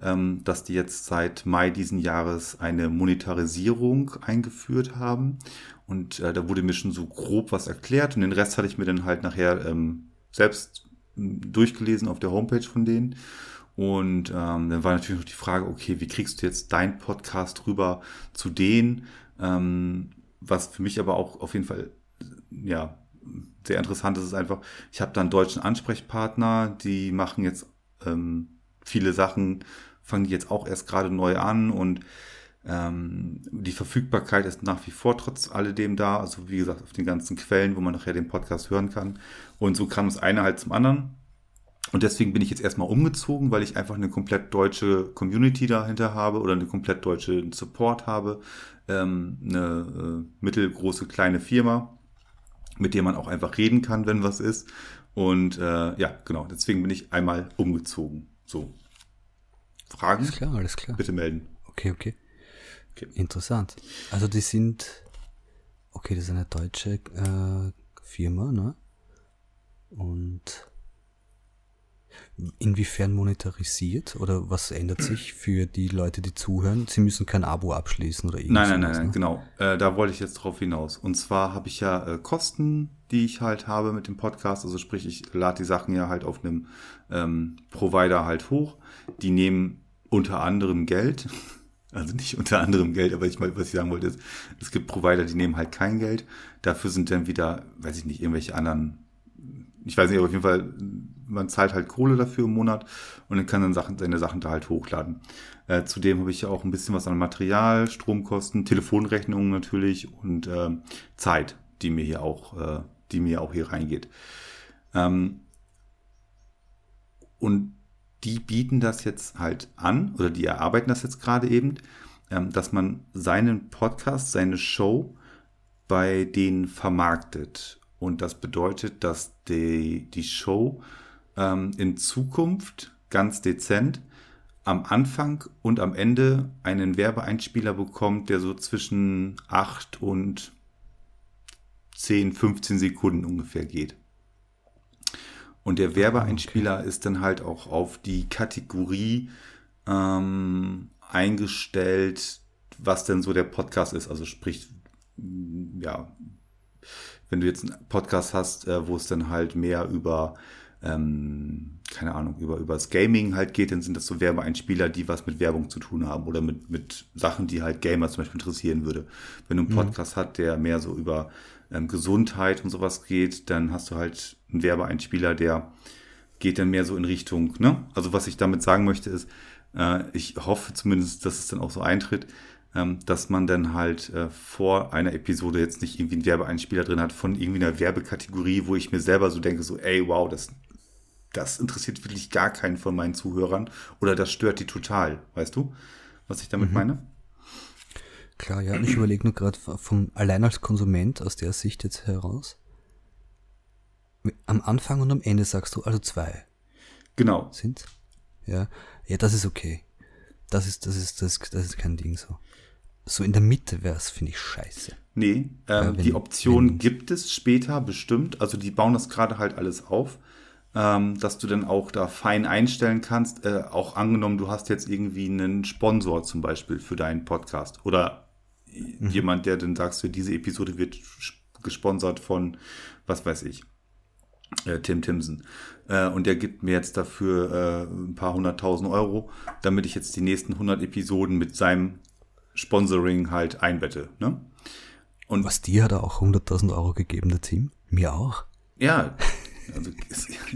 [SPEAKER 1] dass die jetzt seit Mai diesen Jahres eine Monetarisierung eingeführt haben. Und äh, da wurde mir schon so grob was erklärt und den Rest hatte ich mir dann halt nachher ähm, selbst hm, durchgelesen auf der Homepage von denen. Und ähm, dann war natürlich noch die Frage, okay, wie kriegst du jetzt dein Podcast rüber zu denen? Ähm, was für mich aber auch auf jeden Fall ja sehr interessant ist, ist einfach, ich habe da einen deutschen Ansprechpartner, die machen jetzt ähm, viele Sachen, fangen die jetzt auch erst gerade neu an und ähm, die Verfügbarkeit ist nach wie vor trotz alledem da, also wie gesagt, auf den ganzen Quellen, wo man nachher den Podcast hören kann. Und so kam das eine halt zum anderen. Und deswegen bin ich jetzt erstmal umgezogen, weil ich einfach eine komplett deutsche Community dahinter habe oder eine komplett deutsche Support habe. Ähm, eine äh, mittelgroße kleine Firma, mit der man auch einfach reden kann, wenn was ist. Und äh, ja, genau, deswegen bin ich einmal umgezogen. So. Fragen?
[SPEAKER 2] Alles klar, alles klar.
[SPEAKER 1] Bitte melden.
[SPEAKER 2] Okay, okay. okay. Interessant. Also die sind, okay, das ist eine deutsche äh, Firma, ne? Und inwiefern monetarisiert oder was ändert sich für die Leute, die zuhören? Sie müssen kein Abo abschließen oder
[SPEAKER 1] irgendwas. Nein, nein, nein, nein, ne? genau. Äh, da wollte ich jetzt drauf hinaus. Und zwar habe ich ja äh, Kosten, die ich halt habe mit dem Podcast. Also sprich, ich lade die Sachen ja halt auf einem ähm, Provider halt hoch. Die nehmen unter anderem Geld. Also nicht unter anderem Geld, aber ich mal, was ich sagen wollte, ist, es gibt Provider, die nehmen halt kein Geld. Dafür sind dann wieder, weiß ich nicht, irgendwelche anderen ich weiß nicht, aber auf jeden Fall, man zahlt halt Kohle dafür im Monat und dann kann dann Sachen, seine Sachen da halt hochladen. Äh, zudem habe ich ja auch ein bisschen was an Material, Stromkosten, Telefonrechnungen natürlich und äh, Zeit, die mir hier auch, äh, die mir auch hier reingeht. Ähm, und die bieten das jetzt halt an, oder die erarbeiten das jetzt gerade eben, ähm, dass man seinen Podcast, seine Show bei denen vermarktet. Und das bedeutet, dass die, die Show ähm, in Zukunft ganz dezent am Anfang und am Ende einen Werbeeinspieler bekommt, der so zwischen 8 und 10, 15 Sekunden ungefähr geht. Und der Werbeeinspieler okay. ist dann halt auch auf die Kategorie ähm, eingestellt, was denn so der Podcast ist. Also sprich, ja, wenn du jetzt einen Podcast hast, äh, wo es dann halt mehr über, ähm, keine Ahnung, über, über das Gaming halt geht, dann sind das so Werbeeinspieler, die was mit Werbung zu tun haben oder mit, mit Sachen, die halt Gamer zum Beispiel interessieren würde. Wenn du einen mhm. Podcast mhm. hast, der mehr so über ähm, Gesundheit und sowas geht, dann hast du halt einen Werbeeinspieler, der geht dann mehr so in Richtung, ne? Also was ich damit sagen möchte ist, äh, ich hoffe zumindest, dass es dann auch so eintritt, ähm, dass man dann halt äh, vor einer Episode jetzt nicht irgendwie einen Werbeeinspieler drin hat von irgendwie einer Werbekategorie, wo ich mir selber so denke, so, ey, wow, das, das interessiert wirklich gar keinen von meinen Zuhörern oder das stört die total. Weißt du, was ich damit mhm. meine?
[SPEAKER 2] Klar, ja, ich überlege nur gerade vom allein als Konsument aus der Sicht jetzt heraus. Am Anfang und am Ende sagst du also zwei.
[SPEAKER 1] Genau.
[SPEAKER 2] Sind? Ja. Ja, das ist okay. Das ist, das ist, das, das ist kein Ding so so in der Mitte wäre es, finde ich, scheiße.
[SPEAKER 1] Nee, ähm, wenn, die Option wenn, gibt es später bestimmt. Also die bauen das gerade halt alles auf, ähm, dass du dann auch da fein einstellen kannst. Äh, auch angenommen, du hast jetzt irgendwie einen Sponsor zum Beispiel für deinen Podcast oder mhm. jemand, der dann sagst, für diese Episode wird gesponsert von, was weiß ich, äh, Tim Timson. Äh, und der gibt mir jetzt dafür äh, ein paar hunderttausend Euro, damit ich jetzt die nächsten 100 Episoden mit seinem Sponsoring halt einbette. Ne?
[SPEAKER 2] Und was dir hat er auch 100.000 Euro gegeben, der Team? Mir auch.
[SPEAKER 1] Ja, also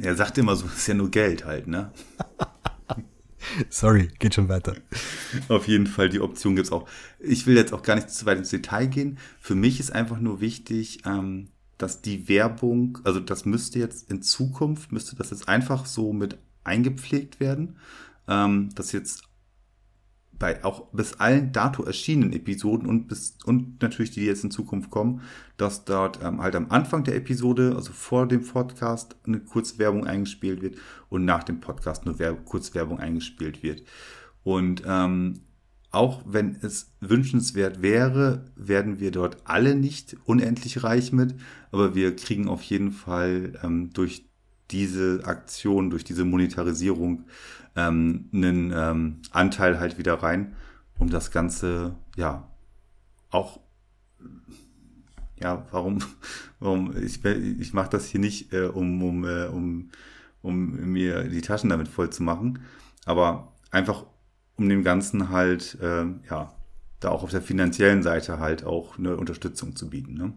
[SPEAKER 1] er sagt immer so, es ist ja nur Geld halt, ne?
[SPEAKER 2] Sorry, geht schon weiter.
[SPEAKER 1] Auf jeden Fall, die Option gibt's auch. Ich will jetzt auch gar nicht zu weit ins Detail gehen. Für mich ist einfach nur wichtig, ähm, dass die Werbung, also das müsste jetzt in Zukunft, müsste das jetzt einfach so mit eingepflegt werden, ähm, dass jetzt bei auch bis allen dato erschienenen Episoden und bis und natürlich die, die jetzt in Zukunft kommen, dass dort ähm, halt am Anfang der Episode, also vor dem Podcast, eine Kurzwerbung eingespielt wird und nach dem Podcast eine Werb Kurzwerbung eingespielt wird. Und ähm, auch wenn es wünschenswert wäre, werden wir dort alle nicht unendlich reich mit, aber wir kriegen auf jeden Fall ähm, durch diese Aktion, durch diese Monetarisierung ähm, einen ähm, Anteil halt wieder rein, um das Ganze, ja, auch, ja, warum, warum, ich, ich mache das hier nicht, äh, um, um, äh, um, um mir die Taschen damit voll zu machen, aber einfach, um dem Ganzen halt, äh, ja, da auch auf der finanziellen Seite halt auch eine Unterstützung zu bieten, ne?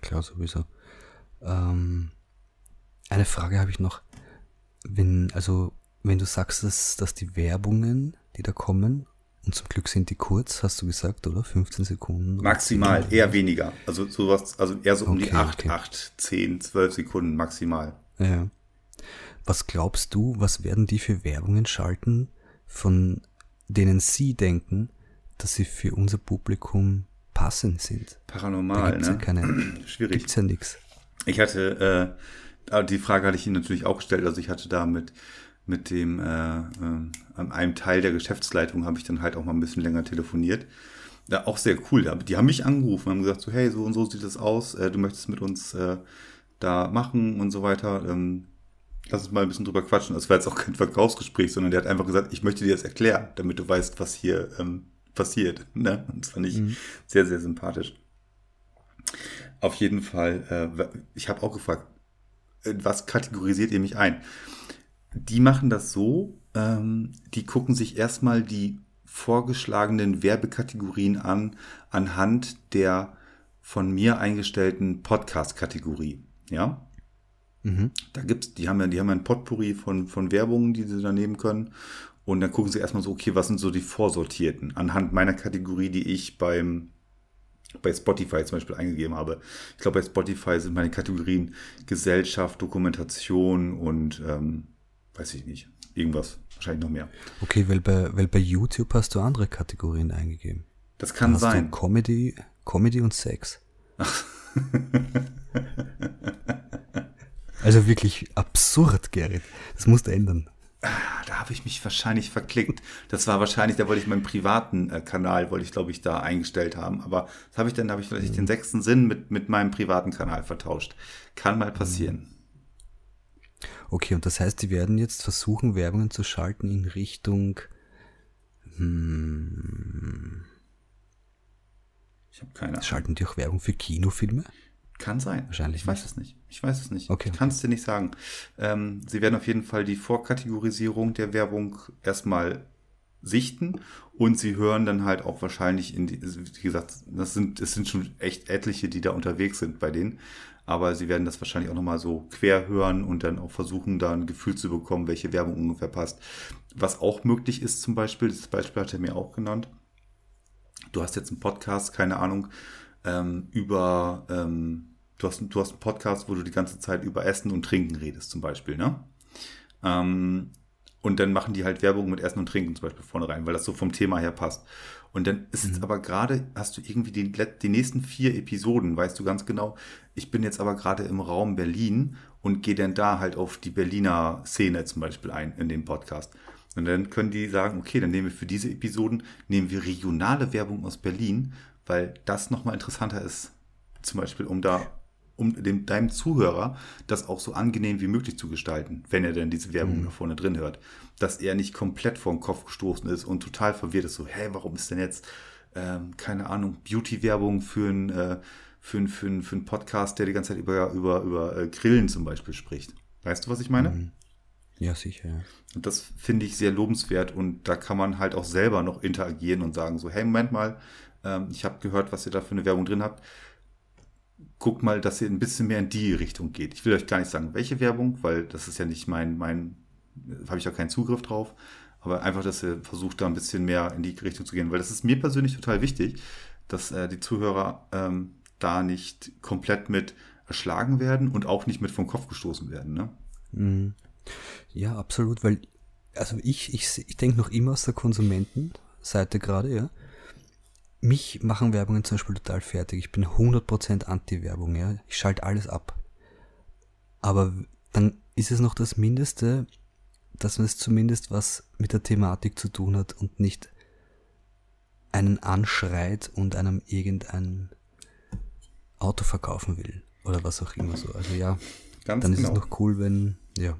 [SPEAKER 2] Klar, sowieso. Ähm, eine Frage habe ich noch. Wenn, also wenn du sagst, dass, dass die Werbungen, die da kommen, und zum Glück sind die kurz, hast du gesagt, oder? 15 Sekunden?
[SPEAKER 1] Maximal, eher weniger. Also sowas, also eher so um okay, die 8, okay. 8, 10, 12 Sekunden maximal.
[SPEAKER 2] Ja. Was glaubst du, was werden die für Werbungen schalten, von denen sie denken, dass sie für unser Publikum passend sind?
[SPEAKER 1] Paranormal, ne? Ja
[SPEAKER 2] keine, Schwierig. Gibt's ja nichts.
[SPEAKER 1] Ich hatte, äh, die Frage hatte ich Ihnen natürlich auch gestellt, also ich hatte da mit mit dem, äh, äh, einem Teil der Geschäftsleitung habe ich dann halt auch mal ein bisschen länger telefoniert. Ja, auch sehr cool. Die haben mich angerufen, haben gesagt so, hey, so und so sieht das aus, äh, du möchtest mit uns äh, da machen und so weiter. Ähm, lass uns mal ein bisschen drüber quatschen. Das war jetzt auch kein Verkaufsgespräch, sondern der hat einfach gesagt, ich möchte dir das erklären, damit du weißt, was hier ähm, passiert. Ne? Und das fand ich mhm. sehr, sehr sympathisch. Auf jeden Fall, äh, ich habe auch gefragt, was kategorisiert ihr mich ein? Die machen das so, ähm, die gucken sich erstmal die vorgeschlagenen Werbekategorien an, anhand der von mir eingestellten Podcast-Kategorie. Ja? Mhm. Da gibt's, die haben ja, die haben ja ein Potpourri von, von Werbungen, die sie da nehmen können. Und dann gucken sie erstmal so, okay, was sind so die vorsortierten? Anhand meiner Kategorie, die ich beim, bei Spotify zum Beispiel eingegeben habe. Ich glaube, bei Spotify sind meine Kategorien Gesellschaft, Dokumentation und ähm, weiß ich nicht, irgendwas, wahrscheinlich noch mehr.
[SPEAKER 2] Okay, weil bei, weil bei YouTube hast du andere Kategorien eingegeben.
[SPEAKER 1] Das kann da sein.
[SPEAKER 2] Comedy, Comedy und Sex. also wirklich absurd, Gerrit. Das musst du ändern.
[SPEAKER 1] Ah, da habe ich mich wahrscheinlich verklickt. Das war wahrscheinlich, da wollte ich meinen privaten äh, Kanal, wollte ich glaube ich da eingestellt haben. Aber was habe ich denn, da habe ich vielleicht mhm. den sechsten Sinn mit, mit meinem privaten Kanal vertauscht. Kann mal passieren.
[SPEAKER 2] Okay, und das heißt, die werden jetzt versuchen, Werbungen zu schalten in Richtung. Hm,
[SPEAKER 1] ich habe keine Ahnung.
[SPEAKER 2] Schalten die auch Werbung für Kinofilme?
[SPEAKER 1] Kann sein.
[SPEAKER 2] Wahrscheinlich.
[SPEAKER 1] Ich weiß es nicht. Ich weiß es nicht.
[SPEAKER 2] Okay.
[SPEAKER 1] Ich kann es dir nicht sagen. Ähm, sie werden auf jeden Fall die Vorkategorisierung der Werbung erstmal sichten und sie hören dann halt auch wahrscheinlich in die, wie gesagt, das sind, es sind schon echt etliche, die da unterwegs sind bei denen. Aber sie werden das wahrscheinlich auch nochmal so quer hören und dann auch versuchen, da ein Gefühl zu bekommen, welche Werbung ungefähr passt. Was auch möglich ist zum Beispiel, das Beispiel hat er mir auch genannt. Du hast jetzt einen Podcast, keine Ahnung, ähm, über, ähm, du, hast, du hast einen Podcast, wo du die ganze Zeit über Essen und Trinken redest, zum Beispiel, ne? Ähm, und dann machen die halt Werbung mit Essen und Trinken zum Beispiel vorne rein, weil das so vom Thema her passt. Und dann ist mhm. es aber gerade, hast du irgendwie die, die nächsten vier Episoden, weißt du ganz genau, ich bin jetzt aber gerade im Raum Berlin und gehe dann da halt auf die Berliner Szene zum Beispiel ein in dem Podcast. Und dann können die sagen, okay, dann nehmen wir für diese Episoden, nehmen wir regionale Werbung aus Berlin, weil das nochmal interessanter ist, zum Beispiel, um da, um dem, deinem Zuhörer das auch so angenehm wie möglich zu gestalten, wenn er denn diese Werbung mhm. da vorne drin hört. Dass er nicht komplett vor den Kopf gestoßen ist und total verwirrt ist, so, hä, warum ist denn jetzt, ähm, keine Ahnung, Beauty-Werbung für ein, äh, für, ein, für, ein, für einen Podcast, der die ganze Zeit über, über, über äh, Grillen zum Beispiel spricht. Weißt du, was ich meine? Mhm.
[SPEAKER 2] Ja, sicher. Ja.
[SPEAKER 1] Und das finde ich sehr lobenswert und da kann man halt auch selber noch interagieren und sagen so, hey, Moment mal, ähm, ich habe gehört, was ihr da für eine Werbung drin habt. Guckt mal, dass ihr ein bisschen mehr in die Richtung geht. Ich will euch gar nicht sagen, welche Werbung, weil das ist ja nicht mein, mein, habe ich ja keinen Zugriff drauf. Aber einfach, dass ihr versucht, da ein bisschen mehr in die Richtung zu gehen, weil das ist mir persönlich total wichtig, dass äh, die Zuhörer ähm, da nicht komplett mit erschlagen werden und auch nicht mit vom Kopf gestoßen werden. Ne?
[SPEAKER 2] Mhm. Ja, absolut, weil, also ich, ich, ich denke noch immer aus der Konsumentenseite gerade, ja. Mich machen Werbungen zum Beispiel total fertig. Ich bin 100% Anti-Werbung, ja. Ich schalte alles ab. Aber dann ist es noch das Mindeste, dass man es zumindest was mit der Thematik zu tun hat und nicht einen anschreit und einem irgendein Auto verkaufen will oder was auch immer so. Also ja, Ganz dann genau. ist es noch cool, wenn, ja.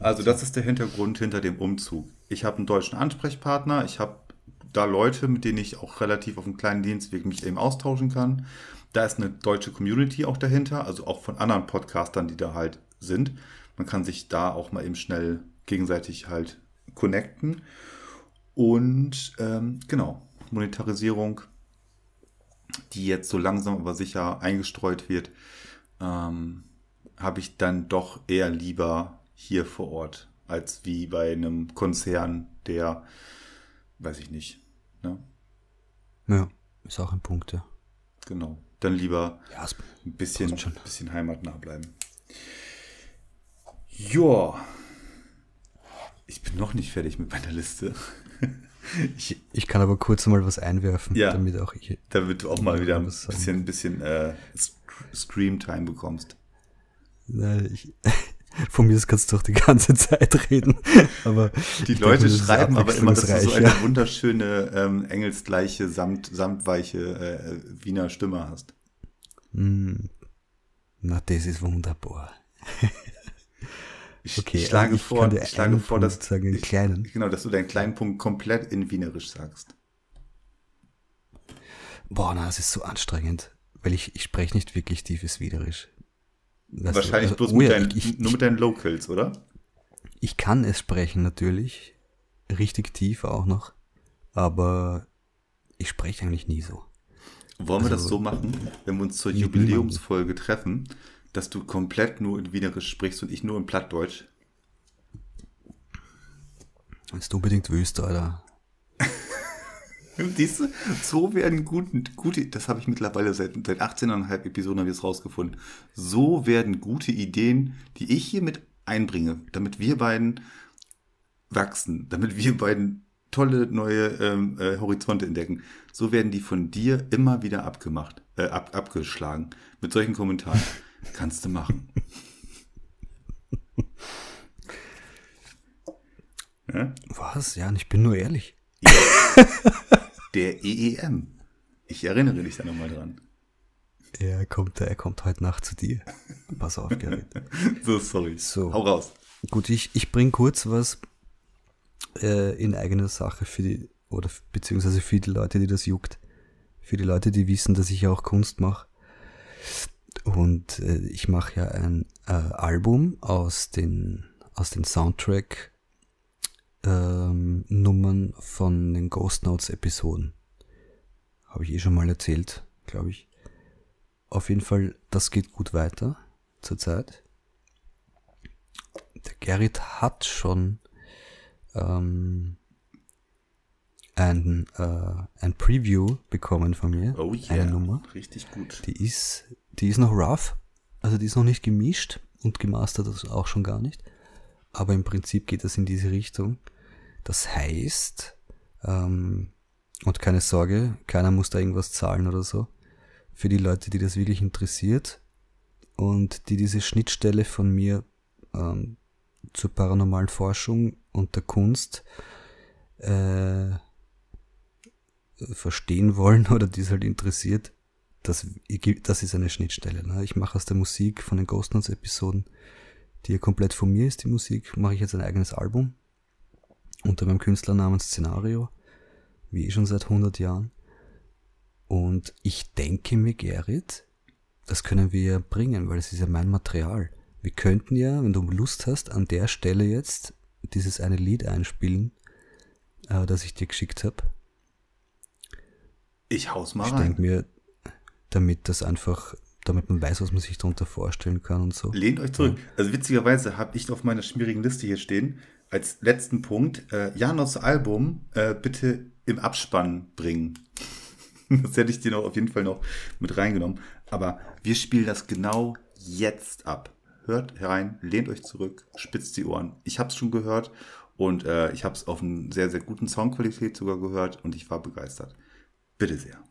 [SPEAKER 1] Also das ist der Hintergrund hinter dem Umzug. Ich habe einen deutschen Ansprechpartner, ich habe da Leute, mit denen ich auch relativ auf einem kleinen Dienstweg mich eben austauschen kann. Da ist eine deutsche Community auch dahinter, also auch von anderen Podcastern, die da halt sind. Man kann sich da auch mal eben schnell gegenseitig halt connecten. Und ähm, genau, Monetarisierung, die jetzt so langsam aber sicher eingestreut wird, ähm, habe ich dann doch eher lieber hier vor Ort, als wie bei einem Konzern, der, weiß ich nicht. Ne?
[SPEAKER 2] Ja, ist auch ein Punkt, ja.
[SPEAKER 1] Genau. Dann lieber ja, ein bisschen, bisschen heimatnah bleiben. Joa. Ich bin noch nicht fertig mit meiner Liste.
[SPEAKER 2] Ich, ich kann aber kurz mal was einwerfen,
[SPEAKER 1] ja,
[SPEAKER 2] damit auch ich.
[SPEAKER 1] Damit du auch mal wieder ein bisschen, bisschen äh, Scream-Time bekommst.
[SPEAKER 2] Nein, ich, von mir kannst du doch die ganze Zeit reden. Aber
[SPEAKER 1] die Leute denke, schreiben aber immer, dass du so eine ja. wunderschöne, ähm, engelsgleiche, samt, samtweiche äh, Wiener Stimme hast.
[SPEAKER 2] Mm. Na, das ist wunderbar.
[SPEAKER 1] Ich,
[SPEAKER 2] Okay,
[SPEAKER 1] ich schlage
[SPEAKER 2] ich
[SPEAKER 1] vor, ich schlage vor,
[SPEAKER 2] Punkt
[SPEAKER 1] dass
[SPEAKER 2] sagen,
[SPEAKER 1] ich,
[SPEAKER 2] kleinen.
[SPEAKER 1] Genau, dass du deinen kleinen Punkt komplett in Wienerisch sagst.
[SPEAKER 2] Boah, na, das ist so anstrengend, weil ich, ich spreche nicht wirklich tiefes Wienerisch. Du,
[SPEAKER 1] Wahrscheinlich
[SPEAKER 2] also,
[SPEAKER 1] bloß
[SPEAKER 2] oh
[SPEAKER 1] mit
[SPEAKER 2] ja,
[SPEAKER 1] deinen,
[SPEAKER 2] ich,
[SPEAKER 1] nur mit deinen Locals, oder?
[SPEAKER 2] ich kann es sprechen natürlich, richtig tief auch noch, aber ich spreche eigentlich nie so.
[SPEAKER 1] Wollen wir das
[SPEAKER 2] Also,
[SPEAKER 1] so machen, wenn wir uns zur Jubiläumsfolge treffen, dass du komplett nur in Wienerisch sprichst und ich nur in Plattdeutsch?
[SPEAKER 2] Wenn du unbedingt willst, Alter.
[SPEAKER 1] Siehst du, so werden gute, gute das habe ich mittlerweile seit, seit 18,5 Episoden habe ich es rausgefunden. So werden gute Ideen, die ich hier mit einbringe, damit wir beiden wachsen, damit wir beiden tolle neue ähm, äh, Horizonte entdecken. So werden die von dir immer wieder abgemacht, äh, ab, abgeschlagen. Mit solchen Kommentaren. Kannst du machen. ja?
[SPEAKER 2] Was? Ja, und ich bin nur ehrlich.
[SPEAKER 1] Der EEM. Ich erinnere dich da nochmal dran.
[SPEAKER 2] Er kommt, er kommt heute Nacht zu dir. Pass auf, Gerrit.
[SPEAKER 1] So, sorry.
[SPEAKER 2] So.
[SPEAKER 1] Hau raus.
[SPEAKER 2] Gut, ich, ich bring kurz was äh, in eigener Sache für die, oder beziehungsweise für die Leute, die das juckt. Für die Leute, die wissen, dass ich ja auch Kunst mache. Und äh, ich mache ja ein äh, Album aus den, aus den Soundtrack ähm, Nummern von den Ghost Notes Episoden. Habe ich eh schon mal erzählt, glaube ich. Auf jeden Fall, das geht gut weiter zurzeit. Der Gerrit hat schon ähm, ein, äh, ein Preview bekommen von mir.
[SPEAKER 1] Oh
[SPEAKER 2] Eine
[SPEAKER 1] yeah.
[SPEAKER 2] Nummer.
[SPEAKER 1] Richtig gut.
[SPEAKER 2] Die ist, die ist noch rough. Also die ist noch nicht gemischt und gemastert das auch schon gar nicht. Aber im Prinzip geht das in diese Richtung. Das heißt, ähm, und keine Sorge, keiner muss da irgendwas zahlen oder so. Für die Leute, die das wirklich interessiert und die diese Schnittstelle von mir ähm, zur paranormalen Forschung und der Kunst äh, verstehen wollen oder die es halt interessiert, das, das ist eine Schnittstelle. Ne? Ich mache aus der Musik von den Ghost Notes Episoden, die ja komplett von mir ist, die Musik, mache ich jetzt ein eigenes Album unter meinem Künstlernamen Szenario, wie eh schon seit 100 Jahren. Und ich denke mir, Gerrit, das können wir ja bringen, weil es ist ja mein Material. Wir könnten ja, wenn du Lust hast, an der Stelle jetzt dieses eine Lied einspielen, äh, das ich dir geschickt habe.
[SPEAKER 1] Ich hau's mal
[SPEAKER 2] Ich
[SPEAKER 1] rein.
[SPEAKER 2] denke mir, damit das einfach, damit man weiß, was man sich darunter vorstellen kann und so.
[SPEAKER 1] Lehnt euch zurück. Also witzigerweise habe ich auf meiner schmierigen Liste hier stehen, als letzten Punkt, äh, Janos Album äh, bitte im Abspann bringen. Das hätte ich dir noch auf jeden Fall noch mit reingenommen. Aber wir spielen das genau jetzt ab. Hört herein, lehnt euch zurück, spitzt die Ohren. Ich habe es schon gehört und äh, ich habe es auf einer sehr, sehr guten Soundqualität sogar gehört und ich war begeistert. Bitte sehr.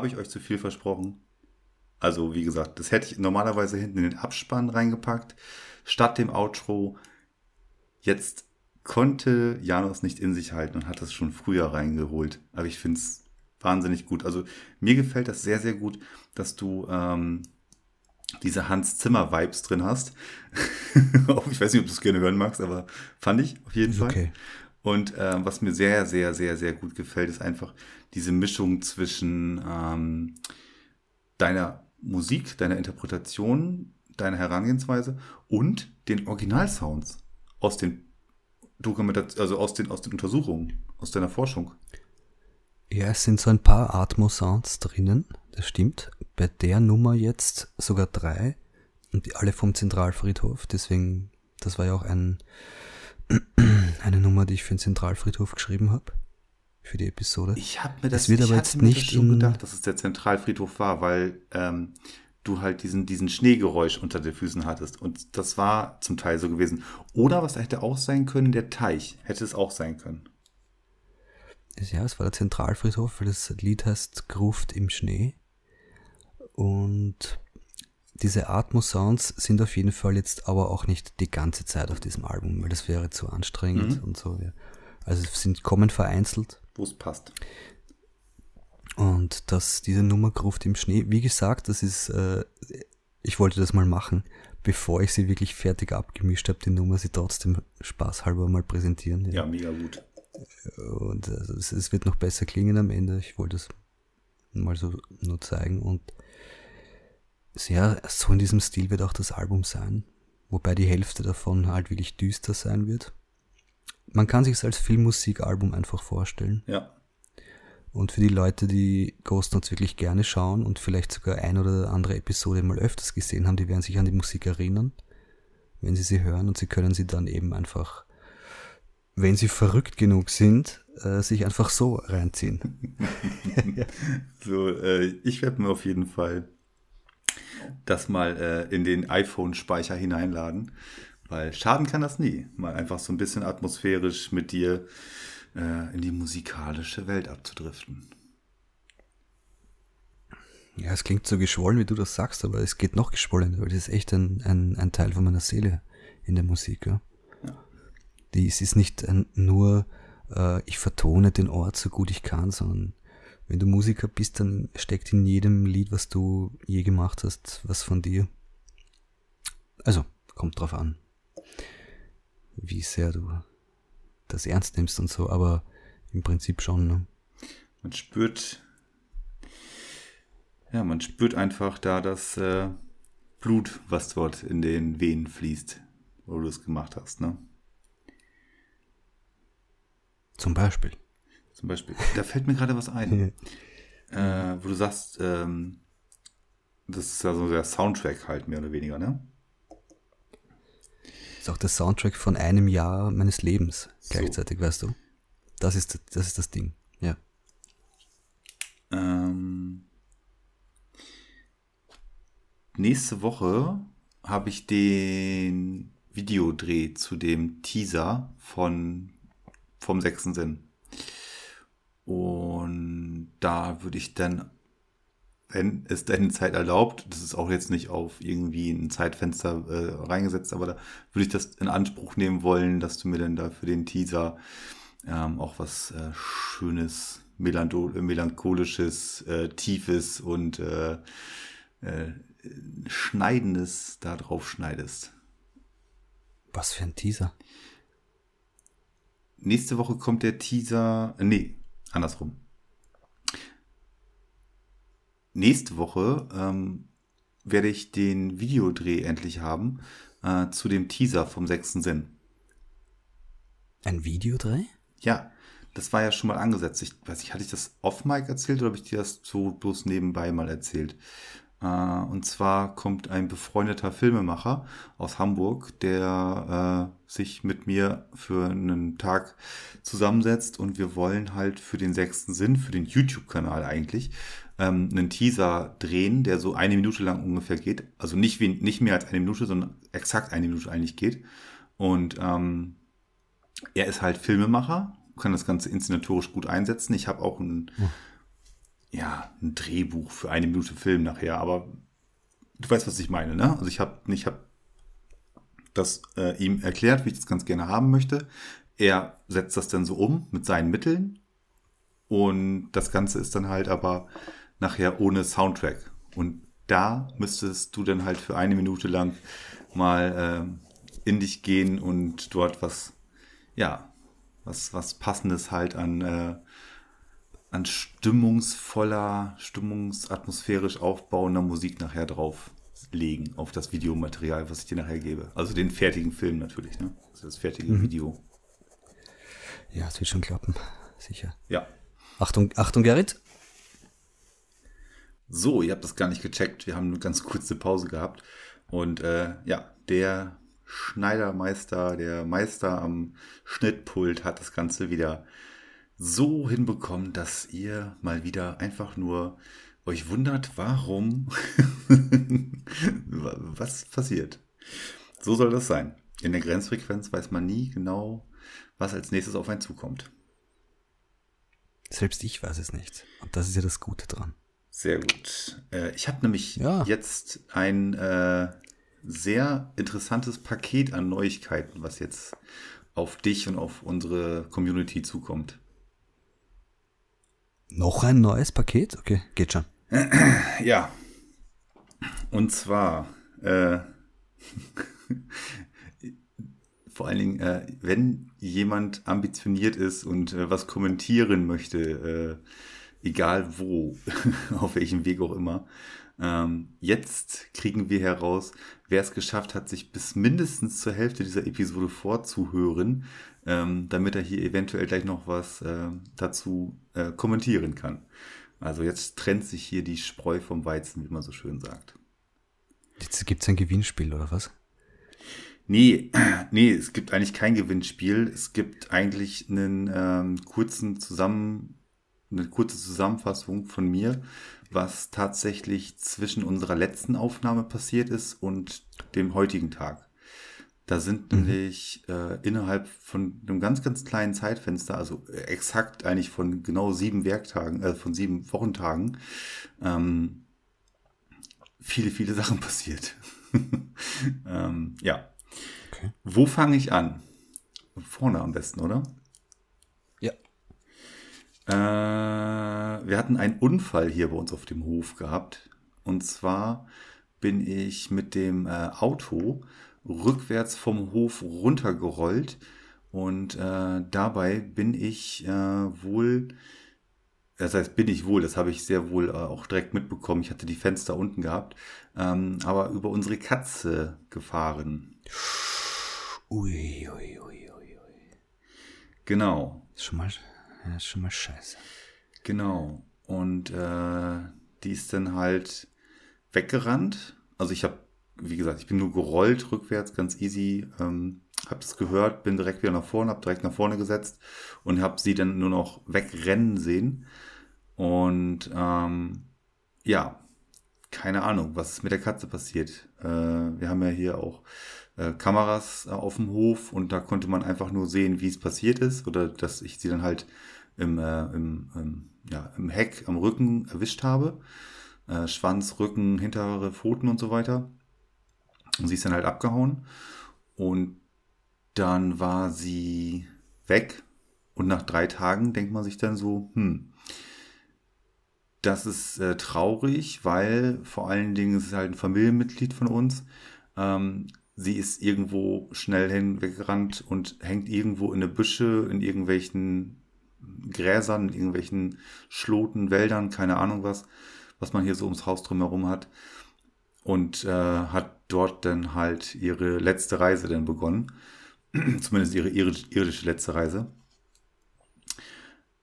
[SPEAKER 1] Habe ich euch zu viel versprochen? Also, wie gesagt, das hätte ich normalerweise hinten in den Abspann reingepackt, statt dem Outro. Jetzt konnte Janos nicht in sich halten und hat das schon früher reingeholt. Aber ich finde es wahnsinnig gut. Also mir gefällt das sehr, sehr gut, dass du ähm, diese Hans Zimmer Vibes drin hast. ich weiß nicht, ob du es gerne hören magst, aber fand ich auf jeden Fall. Okay. Und äh, was mir sehr, sehr, sehr, sehr gut gefällt, ist einfach diese Mischung zwischen ähm, deiner Musik, deiner Interpretation, deiner Herangehensweise und den Originalsounds aus den Dokumentationen, also aus den, aus den Untersuchungen, aus deiner Forschung.
[SPEAKER 2] Ja, es sind so ein paar Atmo-Sounds drinnen, das stimmt. Bei der Nummer jetzt sogar drei und die alle vom Zentralfriedhof. Deswegen, das war ja auch ein, eine Nummer, die ich für den Zentralfriedhof geschrieben habe. Für die Episode.
[SPEAKER 1] Ich habe mir das, wird aber jetzt nicht schon gedacht, dass es der Zentralfriedhof war, weil ähm, du halt diesen, diesen Schneegeräusch unter den Füßen hattest. Und das war zum Teil so gewesen. Oder was hätte auch sein können, der Teich hätte es auch sein können
[SPEAKER 2] ja, es war der Zentralfriedhof, weil das Lied heißt Gruft im Schnee. Und diese Atmo-Sounds sind auf jeden Fall jetzt aber auch nicht die ganze Zeit auf diesem Album, weil das wäre zu anstrengend mhm. und so. Ja. Also sind kommen vereinzelt.
[SPEAKER 1] Wo es passt.
[SPEAKER 2] Und dass diese Nummer Gruft im Schnee, wie gesagt, das ist, äh, ich wollte das mal machen, bevor ich sie wirklich fertig abgemischt habe, die Nummer sie trotzdem spaßhalber mal präsentieren.
[SPEAKER 1] Ja, ja mega gut.
[SPEAKER 2] Und es, es, wird noch besser klingen am Ende. Ich wollte es mal so nur zeigen. Und sehr, so in diesem Stil wird auch das Album sein. Wobei die Hälfte davon halt wirklich düster sein wird. Man kann sich es als Filmmusikalbum einfach vorstellen.
[SPEAKER 1] Ja.
[SPEAKER 2] Und für die Leute, die Ghost Notes wirklich gerne schauen und vielleicht sogar ein oder andere Episode mal öfters gesehen haben, die werden sich an die Musik erinnern, wenn sie sie hören und sie können sie dann eben einfach wenn sie verrückt genug sind, äh, sich einfach so reinziehen.
[SPEAKER 1] so, äh, ich werde mir auf jeden Fall das mal äh, in den iPhone-Speicher hineinladen, weil schaden kann das nie. Mal einfach so ein bisschen atmosphärisch mit dir äh, in die musikalische Welt abzudriften.
[SPEAKER 2] Ja, es klingt so geschwollen, wie du das sagst, aber es geht noch geschwollener, weil das ist echt ein, ein, ein Teil von meiner Seele in der Musik. Ja? Die, es ist nicht nur, äh, ich vertone den Ort so gut ich kann, sondern wenn du Musiker bist, dann steckt in jedem Lied, was du je gemacht hast, was von dir. Also, kommt drauf an, wie sehr du das ernst nimmst und so, aber im Prinzip schon. Ne?
[SPEAKER 1] Man spürt, ja, man spürt einfach da das äh, Blut, was dort in den Venen fließt, wo du es gemacht hast, ne?
[SPEAKER 2] Zum Beispiel.
[SPEAKER 1] Zum Beispiel. Da fällt mir gerade was ein. äh, wo du sagst, ähm, das ist ja so der Soundtrack halt mehr oder weniger, ne?
[SPEAKER 2] Ist auch der Soundtrack von einem Jahr meines Lebens gleichzeitig, so. weißt du? Das ist, das ist das Ding, ja.
[SPEAKER 1] Ähm, nächste Woche habe ich den Videodreh zu dem Teaser von vom sechsten Sinn. Und da würde ich dann, wenn es deine Zeit erlaubt, das ist auch jetzt nicht auf irgendwie ein Zeitfenster äh, reingesetzt, aber da würde ich das in Anspruch nehmen wollen, dass du mir dann da für den Teaser ähm, auch was äh, Schönes, melancholisches, äh, Tiefes und äh, äh, Schneidendes da drauf schneidest.
[SPEAKER 2] Was für ein Teaser?
[SPEAKER 1] nächste Woche kommt der Teaser. Äh, nee, andersrum. Nächste Woche ähm, werde ich den Videodreh endlich haben äh, zu dem Teaser vom sechsten Sinn.
[SPEAKER 2] Ein Videodreh?
[SPEAKER 1] Ja, das war ja schon mal angesetzt. Ich weiß nicht, hatte ich das off-Mic erzählt oder habe ich dir das so bloß nebenbei mal erzählt? Äh, und zwar kommt ein befreundeter Filmemacher aus Hamburg, der äh, sich mit mir für einen Tag zusammensetzt und wir wollen halt für den sechsten Sinn, für den YouTube-Kanal eigentlich, ähm, einen Teaser drehen, der so eine Minute lang ungefähr geht. Also nicht, wie, nicht mehr als eine Minute, sondern exakt eine Minute eigentlich geht. Und ähm, er ist halt Filmemacher, kann das Ganze inszenatorisch gut einsetzen. Ich habe auch ein, ja, ein Drehbuch für eine Minute Film nachher, aber du weißt, was ich meine, ne? Also ich habe ich hab das äh, ihm erklärt, wie ich das ganz gerne haben möchte. Er setzt das dann so um mit seinen Mitteln und das Ganze ist dann halt aber nachher ohne Soundtrack. Und da müsstest du dann halt für eine Minute lang mal äh, in dich gehen und dort was, ja, was, was passendes halt an, äh, an stimmungsvoller, stimmungsatmosphärisch aufbauender Musik nachher drauf legen auf das Videomaterial, was ich dir nachher gebe. Also den fertigen Film natürlich, ne? Also das fertige mhm. Video.
[SPEAKER 2] Ja, es wird schon klappen, sicher.
[SPEAKER 1] Ja.
[SPEAKER 2] Achtung, Achtung, Gerrit.
[SPEAKER 1] So, ihr habt das gar nicht gecheckt. Wir haben eine ganz kurze Pause gehabt. Und äh, ja, der Schneidermeister, der Meister am Schnittpult hat das Ganze wieder so hinbekommen, dass ihr mal wieder einfach nur euch wundert, warum, was passiert. So soll das sein. In der Grenzfrequenz weiß man nie genau, was als nächstes auf einen zukommt.
[SPEAKER 2] Selbst ich weiß es nicht. Und das ist ja das Gute dran.
[SPEAKER 1] Sehr gut. Äh, ich habe nämlich ja. jetzt ein äh, sehr interessantes Paket an Neuigkeiten, was jetzt auf dich und auf unsere Community zukommt.
[SPEAKER 2] Noch ein neues Paket? Okay, geht schon.
[SPEAKER 1] Ja. Und zwar, äh, vor allen Dingen, äh, wenn jemand ambitioniert ist und äh, was kommentieren möchte, äh, egal wo, auf welchem Weg auch immer, ähm, jetzt kriegen wir heraus, wer es geschafft hat, sich bis mindestens zur Hälfte dieser Episode vorzuhören, ähm, damit er hier eventuell gleich noch was äh, dazu äh, kommentieren kann. Also jetzt trennt sich hier die Spreu vom Weizen, wie man so schön sagt.
[SPEAKER 2] Jetzt gibt es ein Gewinnspiel oder was?
[SPEAKER 1] Nee, nee, es gibt eigentlich kein Gewinnspiel. Es gibt eigentlich einen ähm, kurzen Zusammen, eine kurze Zusammenfassung von mir, was tatsächlich zwischen unserer letzten Aufnahme passiert ist und dem heutigen Tag. Da sind mhm. nämlich äh, innerhalb von einem ganz, ganz kleinen Zeitfenster, also exakt eigentlich von genau sieben Werktagen, äh, von sieben Wochentagen, ähm, viele, viele Sachen passiert. ähm, ja. Okay. Wo fange ich an? Vorne am besten, oder?
[SPEAKER 2] Ja.
[SPEAKER 1] Äh, wir hatten einen Unfall hier bei uns auf dem Hof gehabt. Und zwar bin ich mit dem äh, Auto rückwärts vom Hof runtergerollt und äh, dabei bin ich äh, wohl, das heißt bin ich wohl, das habe ich sehr wohl äh, auch direkt mitbekommen, ich hatte die Fenster unten gehabt, ähm, aber über unsere Katze gefahren.
[SPEAKER 2] Ui, ui, ui, ui, ui.
[SPEAKER 1] Genau.
[SPEAKER 2] Ist schon mal, ist schon mal scheiße.
[SPEAKER 1] Genau. Und äh, die ist dann halt weggerannt. Also ich habe wie gesagt, ich bin nur gerollt rückwärts, ganz easy. Ähm, habe es gehört, bin direkt wieder nach vorne, habe direkt nach vorne gesetzt und habe sie dann nur noch wegrennen sehen. Und ähm, ja, keine Ahnung, was mit der Katze passiert. Äh, wir haben ja hier auch äh, Kameras äh, auf dem Hof und da konnte man einfach nur sehen, wie es passiert ist oder dass ich sie dann halt im, äh, im, im, ja, im Heck am Rücken erwischt habe. Äh, Schwanz, Rücken, hintere Pfoten und so weiter. Und sie ist dann halt abgehauen. Und dann war sie weg. Und nach drei Tagen denkt man sich dann so, hm, das ist äh, traurig, weil vor allen Dingen ist es halt ein Familienmitglied von uns. Ähm, sie ist irgendwo schnell hinweggerannt und hängt irgendwo in der Büsche, in irgendwelchen Gräsern, in irgendwelchen Schloten, Wäldern, keine Ahnung was, was man hier so ums Haus drumherum hat und äh, hat dort dann halt ihre letzte Reise dann begonnen. Zumindest ihre irdische letzte Reise.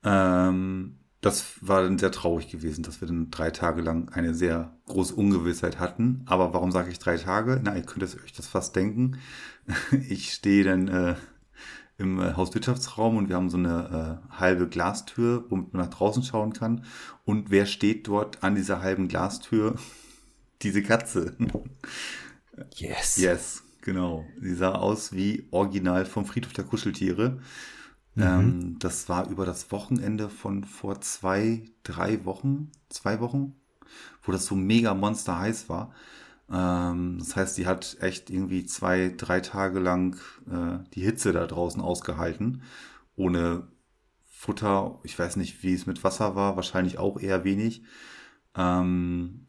[SPEAKER 1] Ähm, das war dann sehr traurig gewesen, dass wir dann drei Tage lang eine sehr große Ungewissheit hatten. Aber warum sage ich drei Tage? Na, ihr könnt euch das fast denken. Ich stehe dann äh, im äh, Hauswirtschaftsraum und wir haben so eine äh, halbe Glastür, womit man nach draußen schauen kann. Und wer steht dort an dieser halben Glastür? Diese Katze.
[SPEAKER 2] Yes.
[SPEAKER 1] Yes, genau. Sie sah aus wie original vom Friedhof der Kuscheltiere. Mhm. Ähm, das war über das Wochenende von vor zwei, drei Wochen, zwei Wochen, wo das so mega monster heiß war. Ähm, das heißt, die hat echt irgendwie zwei, drei Tage lang äh, die Hitze da draußen ausgehalten, ohne Futter. Ich weiß nicht, wie es mit Wasser war, wahrscheinlich auch eher wenig. Ähm,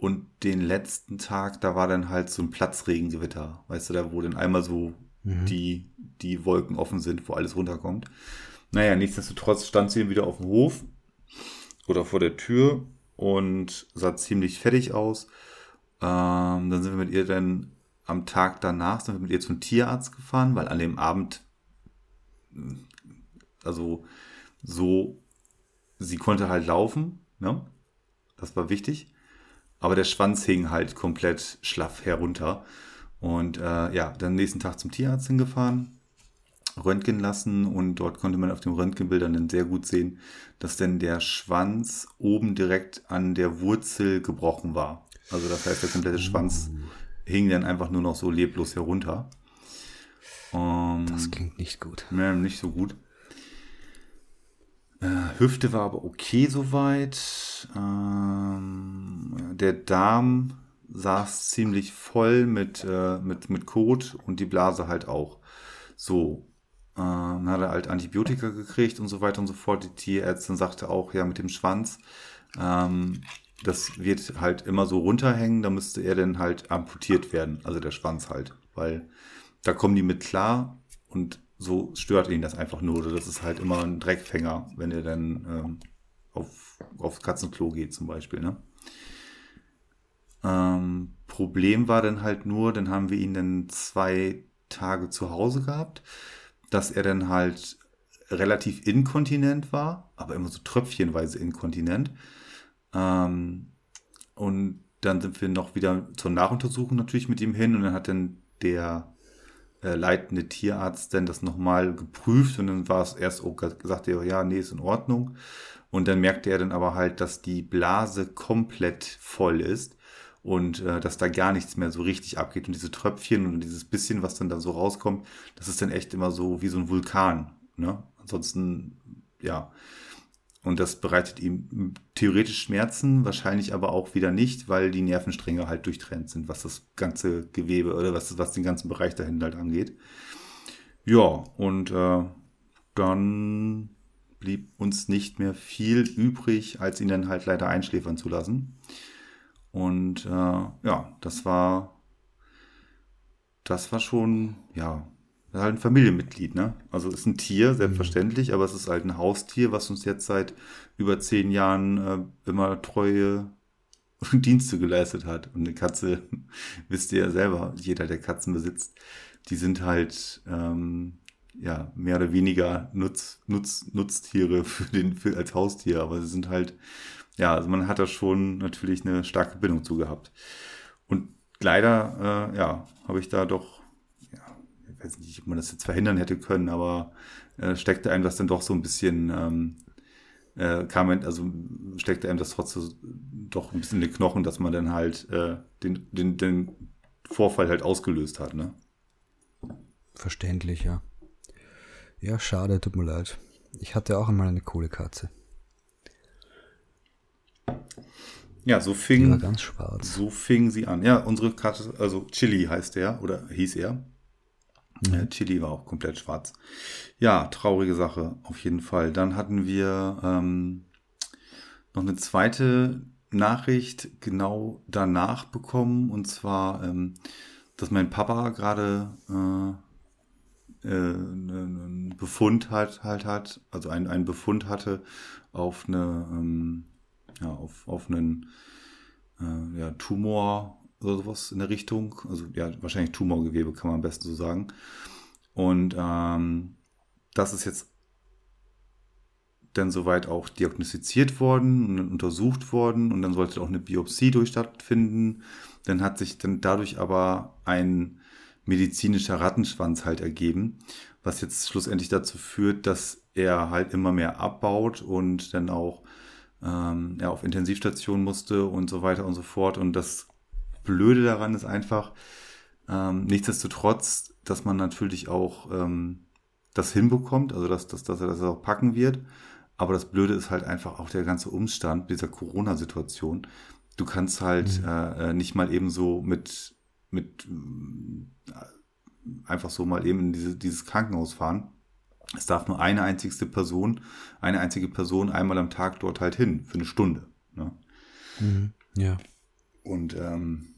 [SPEAKER 1] und den letzten Tag, da war dann halt so ein Platzregengewitter, weißt du, da wo dann einmal so mhm. die, die Wolken offen sind, wo alles runterkommt. Naja, nichtsdestotrotz stand sie wieder auf dem Hof oder vor der Tür und sah ziemlich fertig aus. Ähm, dann sind wir mit ihr dann am Tag danach sind wir mit ihr zum Tierarzt gefahren, weil an dem Abend, also so, sie konnte halt laufen, ne? Das war wichtig. Aber der Schwanz hing halt komplett schlaff herunter. Und äh, ja, dann nächsten Tag zum Tierarzt hingefahren, Röntgen lassen und dort konnte man auf den Röntgenbildern dann sehr gut sehen, dass denn der Schwanz oben direkt an der Wurzel gebrochen war. Also das heißt, der komplette Schwanz hing dann einfach nur noch so leblos herunter.
[SPEAKER 2] Um, das klingt nicht gut.
[SPEAKER 1] Ne, nicht so gut. Äh, Hüfte war aber okay soweit. Ähm, der Darm saß ziemlich voll mit, äh, mit, mit Kot und die Blase halt auch. So. Äh, dann hat er halt Antibiotika gekriegt und so weiter und so fort. Die Tierärztin sagte auch, ja, mit dem Schwanz, ähm, das wird halt immer so runterhängen, da müsste er dann halt amputiert werden, also der Schwanz halt, weil da kommen die mit klar und so stört ihn das einfach nur. Das ist halt immer ein Dreckfänger, wenn er dann ähm, auf, aufs Katzenklo geht zum Beispiel. Ne? Ähm, Problem war dann halt nur, dann haben wir ihn dann zwei Tage zu Hause gehabt, dass er dann halt relativ inkontinent war, aber immer so tröpfchenweise inkontinent. Ähm, und dann sind wir noch wieder zur Nachuntersuchung natürlich mit ihm hin und dann hat dann der äh, leitende Tierarzt dann das nochmal geprüft und dann war es erst, oh, sagte er, ja, nee, ist in Ordnung. Und dann merkte er dann aber halt, dass die Blase komplett voll ist und äh, dass da gar nichts mehr so richtig abgeht. Und diese Tröpfchen und dieses bisschen, was dann da so rauskommt, das ist dann echt immer so wie so ein Vulkan. Ne? Ansonsten, ja, und das bereitet ihm theoretisch Schmerzen, wahrscheinlich aber auch wieder nicht, weil die Nervenstränge halt durchtrennt sind, was das ganze Gewebe oder was, was den ganzen Bereich dahin halt angeht. Ja, und äh, dann blieb uns nicht mehr viel übrig, als ihn dann halt leider einschläfern zu lassen. Und äh, ja, das war, das war schon, ja, halt ein Familienmitglied, ne? Also ist ein Tier, selbstverständlich, mhm. aber es ist halt ein Haustier, was uns jetzt seit über zehn Jahren äh, immer treue Dienste geleistet hat. Und eine Katze, wisst ihr ja selber, jeder, der Katzen besitzt, die sind halt ähm, ja mehr oder weniger Nutz, Nutz, Nutztiere für den, für, als Haustier, aber sie sind halt, ja, also man hat da schon natürlich eine starke Bindung zu gehabt. Und leider, äh, ja, habe ich da doch weiß nicht, ob man das jetzt verhindern hätte können, aber äh, steckte einem das dann doch so ein bisschen, ähm, äh, kam, also steckte einem das trotzdem doch ein bisschen in den Knochen, dass man dann halt äh, den, den, den Vorfall halt ausgelöst hat, ne?
[SPEAKER 2] Verständlich, ja. Ja, schade, tut mir leid. Ich hatte auch einmal eine coole Katze.
[SPEAKER 1] Ja, so fing, so fing sie an. Ja, unsere Katze, also Chili heißt er oder hieß er. Mhm. Chili war auch komplett schwarz. Ja, traurige Sache, auf jeden Fall. Dann hatten wir ähm, noch eine zweite Nachricht genau danach bekommen, und zwar, ähm, dass mein Papa gerade äh, äh, einen Befund hat, halt hat, also einen, einen Befund hatte auf eine, ähm, ja, auf, auf einen äh, ja, Tumor oder sowas in der Richtung. Also ja, wahrscheinlich Tumorgewebe kann man am besten so sagen. Und ähm, das ist jetzt dann soweit auch diagnostiziert worden und untersucht worden und dann sollte auch eine Biopsie durch stattfinden. Dann hat sich dann dadurch aber ein medizinischer Rattenschwanz halt ergeben, was jetzt schlussendlich dazu führt, dass er halt immer mehr abbaut und dann auch ähm, er auf Intensivstation musste und so weiter und so fort. Und das Blöde daran ist einfach, ähm, nichtsdestotrotz, dass man natürlich auch ähm, das hinbekommt, also dass, dass, dass er das auch packen wird. Aber das Blöde ist halt einfach auch der ganze Umstand dieser Corona-Situation. Du kannst halt mhm. äh, nicht mal eben so mit, mit äh, einfach so mal eben in diese, dieses Krankenhaus fahren. Es darf nur eine einzigste Person, eine einzige Person einmal am Tag dort halt hin, für eine Stunde. Ne?
[SPEAKER 2] Mhm. Ja.
[SPEAKER 1] Und ähm,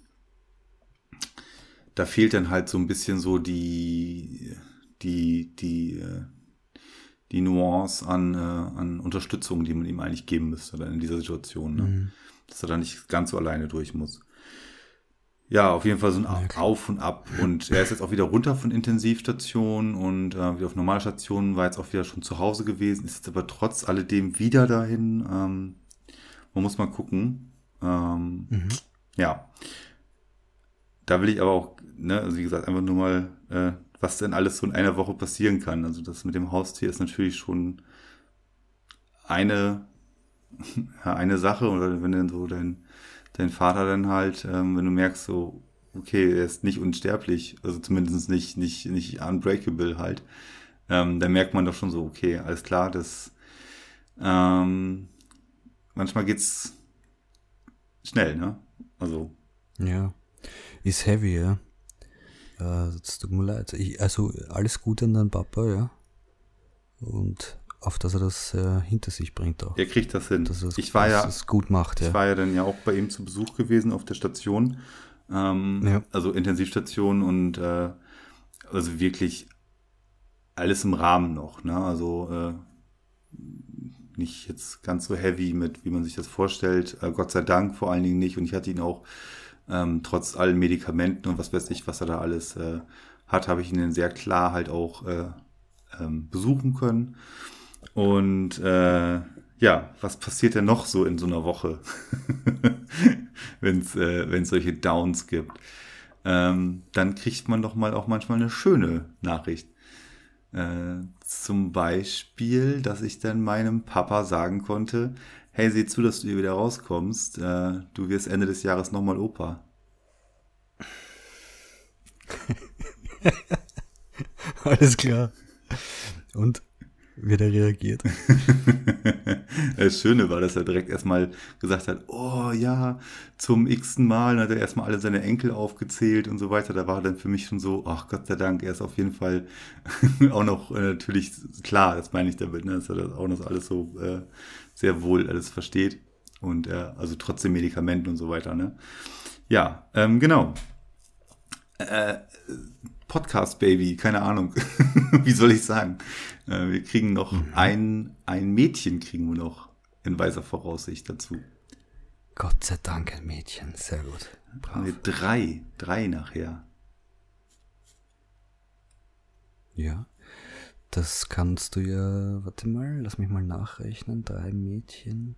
[SPEAKER 1] da fehlt dann halt so ein bisschen so die, die, die, äh, die Nuance an, äh, an Unterstützung, die man ihm eigentlich geben müsste dann in dieser Situation. Ne? Mhm. Dass er da nicht ganz so alleine durch muss. Ja, auf jeden Fall so ein ja, Auf und Ab. Und er ist jetzt auch wieder runter von Intensivstationen und äh, wieder auf Normalstationen, war jetzt auch wieder schon zu Hause gewesen, ist jetzt aber trotz alledem wieder dahin. Ähm, man muss mal gucken. Ähm, mhm. Ja. Da will ich aber auch, ne, also wie gesagt, einfach nur mal äh, was denn alles so in einer Woche passieren kann. Also das mit dem Haustier ist natürlich schon eine, ja, eine Sache. Oder wenn dann so dein, dein Vater dann halt, ähm, wenn du merkst so, okay, er ist nicht unsterblich, also zumindest nicht, nicht, nicht unbreakable halt, ähm, dann merkt man doch schon so, okay, alles klar, das ähm, manchmal geht's schnell, ne? Also.
[SPEAKER 2] Ja. Ist heavy, ja. Äh, tut mir leid. Ich, also alles Gute an deinen Papa, ja. Und auf dass er das äh, hinter sich bringt auch.
[SPEAKER 1] Er kriegt das hin.
[SPEAKER 2] Dass er
[SPEAKER 1] ich war ja,
[SPEAKER 2] gut macht,
[SPEAKER 1] ja. Ich war ja dann ja auch bei ihm zu Besuch gewesen auf der Station. Ähm, ja. Also Intensivstation und äh, also wirklich alles im Rahmen noch. Ne? Also äh, nicht jetzt ganz so heavy mit, wie man sich das vorstellt. Äh, Gott sei Dank vor allen Dingen nicht. Und ich hatte ihn auch ähm, trotz allen Medikamenten und was weiß ich, was er da alles äh, hat, habe ich ihn sehr klar halt auch äh, ähm, besuchen können. Und äh, ja, was passiert denn noch so in so einer Woche, wenn es äh, solche Downs gibt? Ähm, dann kriegt man doch mal auch manchmal eine schöne Nachricht. Äh, zum Beispiel, dass ich dann meinem Papa sagen konnte, hey, sieh zu, dass du hier wieder rauskommst. Äh, du wirst Ende des Jahres nochmal Opa.
[SPEAKER 2] Alles klar. Und wie er reagiert.
[SPEAKER 1] das Schöne war, dass er direkt erstmal gesagt hat, oh ja, zum x-ten Mal hat er erstmal alle seine Enkel aufgezählt und so weiter. Da war dann für mich schon so, ach Gott sei Dank, er ist auf jeden Fall auch noch äh, natürlich klar, das meine ich damit, ne, dass er das auch noch alles so äh, sehr wohl alles versteht. Und äh, also trotzdem Medikamenten und so weiter, ne? Ja, ähm, genau. Äh, Podcast Baby, keine Ahnung. Wie soll ich sagen? Äh, wir kriegen noch mhm. ein, ein Mädchen kriegen wir noch in weiser Voraussicht dazu.
[SPEAKER 2] Gott sei Dank ein Mädchen, sehr gut.
[SPEAKER 1] Brav. Nee, drei, drei nachher.
[SPEAKER 2] Ja, das kannst du ja, warte mal, lass mich mal nachrechnen, drei Mädchen.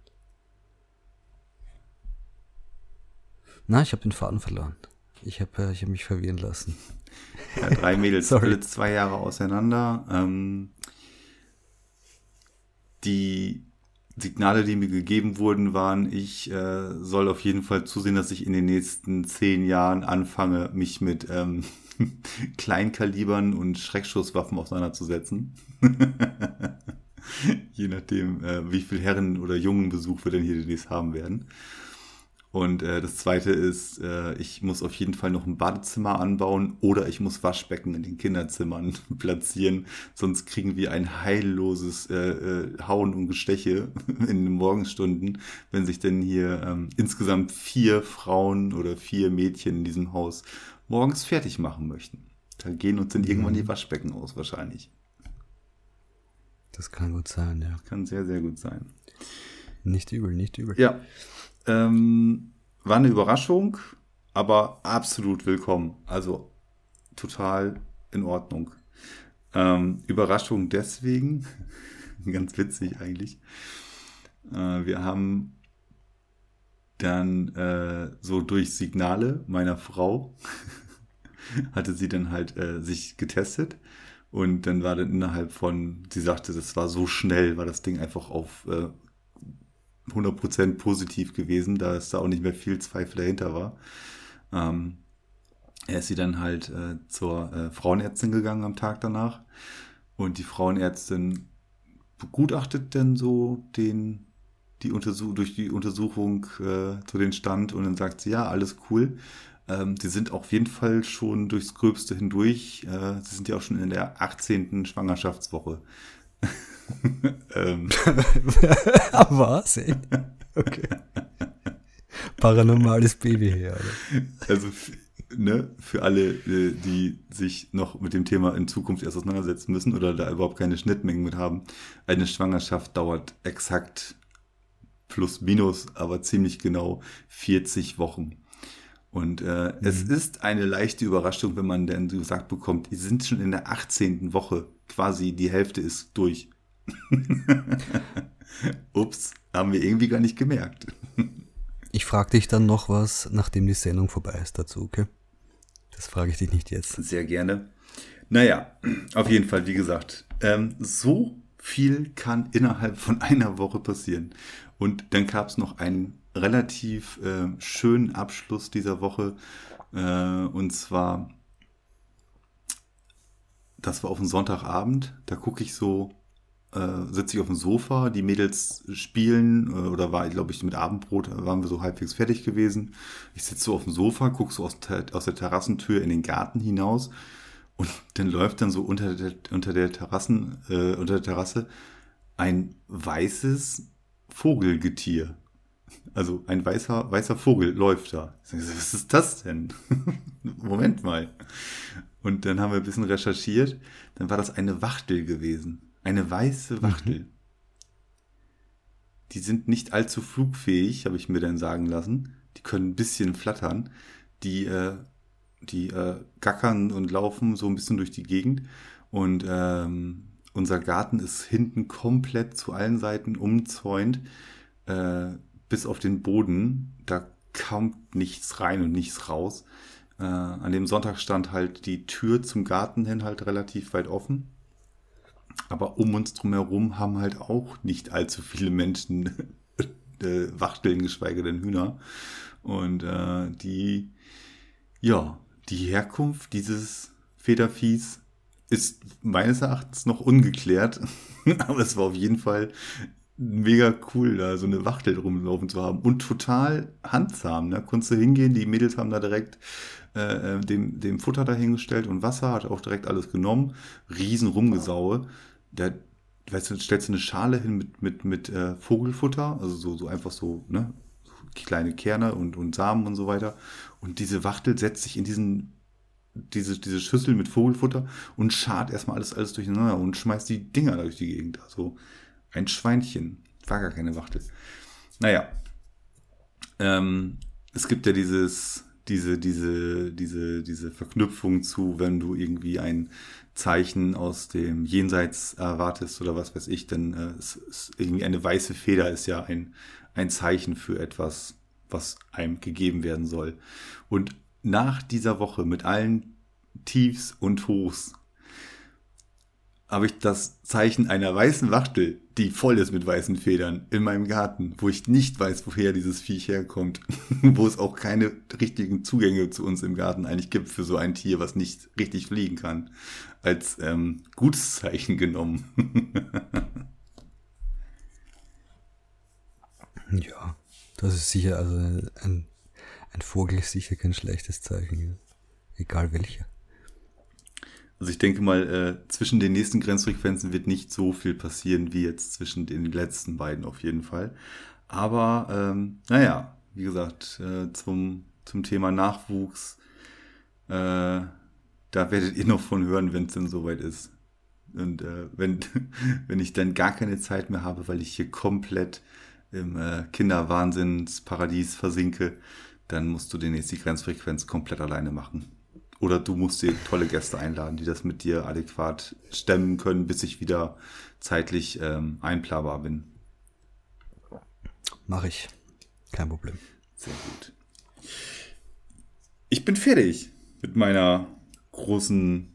[SPEAKER 2] Na, ich habe den Faden verloren. Ich habe äh, ich hab mich verwirren lassen.
[SPEAKER 1] Ja, drei Mädels, alle zwei Jahre auseinander. Ähm, die Signale, die mir gegeben wurden, waren, ich äh, soll auf jeden Fall zusehen, dass ich in den nächsten zehn Jahren anfange, mich mit ähm, Kleinkalibern und Schreckschusswaffen auseinanderzusetzen. Je nachdem, äh, wie viel Herren- oder Jungenbesuch wir denn hier demnächst haben werden. Und äh, das zweite ist, äh, ich muss auf jeden Fall noch ein Badezimmer anbauen oder ich muss Waschbecken in den Kinderzimmern platzieren, sonst kriegen wir ein heilloses äh, äh, Hauen und Gesteche in den Morgenstunden, wenn sich denn hier ähm, insgesamt vier Frauen oder vier Mädchen in diesem Haus morgens fertig machen möchten. Da gehen uns dann mhm. irgendwann die Waschbecken aus wahrscheinlich.
[SPEAKER 2] Das kann gut sein, ja. Das
[SPEAKER 1] kann sehr, sehr gut sein.
[SPEAKER 2] Nicht übel, nicht übel.
[SPEAKER 1] Ja, ähm, war eine Überraschung, aber absolut willkommen. Also total in Ordnung. Ähm, Überraschung deswegen, ganz witzig eigentlich. Äh, wir haben dann äh, so durch Signale meiner Frau hatte sie dann halt äh, sich getestet und dann war dann innerhalb von, sie sagte, das war so schnell, war das Ding einfach auf äh, 100% positiv gewesen, da es da auch nicht mehr viel Zweifel dahinter war. Ähm, er ist sie dann halt äh, zur äh, Frauenärztin gegangen am Tag danach Und die Frauenärztin begutachtet dann so den, die Untersuch durch die Untersuchung äh, zu den Stand und dann sagt sie, ja, alles cool. Ähm, die sind auf jeden Fall schon durchs Gröbste hindurch. Äh, sie sind ja auch schon in der 18. Schwangerschaftswoche.
[SPEAKER 2] ähm. Was? Ey? Okay. Paranormales Baby her.
[SPEAKER 1] Also ne, für alle, äh, die sich noch mit dem Thema in Zukunft erst auseinandersetzen müssen oder da überhaupt keine Schnittmengen mit haben, eine Schwangerschaft dauert exakt plus minus, aber ziemlich genau 40 Wochen. Und äh, mhm. es ist eine leichte Überraschung, wenn man dann gesagt bekommt, die sind schon in der 18. Woche, quasi die Hälfte ist durch. Ups, haben wir irgendwie gar nicht gemerkt.
[SPEAKER 2] Ich frage dich dann noch was, nachdem die Sendung vorbei ist dazu, okay? Das frage ich dich nicht jetzt.
[SPEAKER 1] Sehr gerne. Naja, auf jeden Fall, wie gesagt, ähm, so viel kann innerhalb von einer Woche passieren. Und dann gab es noch einen relativ äh, schönen Abschluss dieser Woche. Äh, und zwar, das war auf dem Sonntagabend. Da gucke ich so äh, sitze ich auf dem Sofa, die Mädels spielen äh, oder war, glaube ich, mit Abendbrot waren wir so halbwegs fertig gewesen. Ich sitze so auf dem Sofa, gucke so aus, aus der Terrassentür in den Garten hinaus und dann läuft dann so unter der, unter der Terrassen, äh, unter der Terrasse ein weißes Vogelgetier. Also ein weißer, weißer Vogel läuft da. Was ist das denn? Moment mal. Und dann haben wir ein bisschen recherchiert. Dann war das eine Wachtel gewesen. Eine weiße Wachtel. Mhm. Die sind nicht allzu flugfähig, habe ich mir dann sagen lassen. Die können ein bisschen flattern. Die, äh, die äh, gackern und laufen so ein bisschen durch die Gegend. Und ähm, unser Garten ist hinten komplett zu allen Seiten umzäunt, äh, bis auf den Boden. Da kommt nichts rein und nichts raus. Äh, an dem Sonntag stand halt die Tür zum Garten hin halt relativ weit offen. Aber um uns drumherum haben halt auch nicht allzu viele Menschen äh, Wachteln, geschweige denn Hühner. Und äh, die, ja, die Herkunft dieses Federviehs ist meines Erachtens noch ungeklärt. Aber es war auf jeden Fall mega cool, da so eine Wachtel rumlaufen zu haben. Und total handsam. Da ne? konntest du hingehen, die Mädels haben da direkt äh, äh, dem, dem Futter dahingestellt und Wasser, hat auch direkt alles genommen. Riesen Rumgesaue. Da, weißt du, stellst du eine Schale hin mit, mit, mit äh, Vogelfutter, also so, so einfach so, ne? kleine Kerne und, und Samen und so weiter. Und diese Wachtel setzt sich in diesen, diese, diese Schüssel mit Vogelfutter und schart erstmal alles, alles durcheinander und schmeißt die Dinger durch die Gegend. Also ein Schweinchen. War gar keine Wachtel. Naja. Ähm, es gibt ja dieses, diese, diese, diese, diese Verknüpfung zu, wenn du irgendwie ein Zeichen aus dem Jenseits erwartest oder was weiß ich, denn äh, es, es, irgendwie eine weiße Feder ist ja ein, ein Zeichen für etwas, was einem gegeben werden soll. Und nach dieser Woche mit allen Tiefs und Hochs habe ich das Zeichen einer weißen Wachtel, die voll ist mit weißen Federn, in meinem Garten, wo ich nicht weiß, woher dieses Viech herkommt, wo es auch keine richtigen Zugänge zu uns im Garten eigentlich gibt für so ein Tier, was nicht richtig fliegen kann, als ähm, gutes Zeichen genommen.
[SPEAKER 2] ja, das ist sicher, also ein, ein Vogel ist sicher kein schlechtes Zeichen, egal welcher.
[SPEAKER 1] Also ich denke mal, äh, zwischen den nächsten Grenzfrequenzen wird nicht so viel passieren wie jetzt zwischen den letzten beiden auf jeden Fall. Aber ähm, naja, wie gesagt, äh, zum, zum Thema Nachwuchs, äh, da werdet ihr noch von hören, wenn es denn soweit ist. Und äh, wenn, wenn ich dann gar keine Zeit mehr habe, weil ich hier komplett im äh, Kinderwahnsinnsparadies versinke, dann musst du den die Grenzfrequenz komplett alleine machen. Oder du musst dir tolle Gäste einladen, die das mit dir adäquat stemmen können, bis ich wieder zeitlich ähm, einplanbar bin.
[SPEAKER 2] Mache ich. Kein Problem.
[SPEAKER 1] Sehr gut. Ich bin fertig mit meiner großen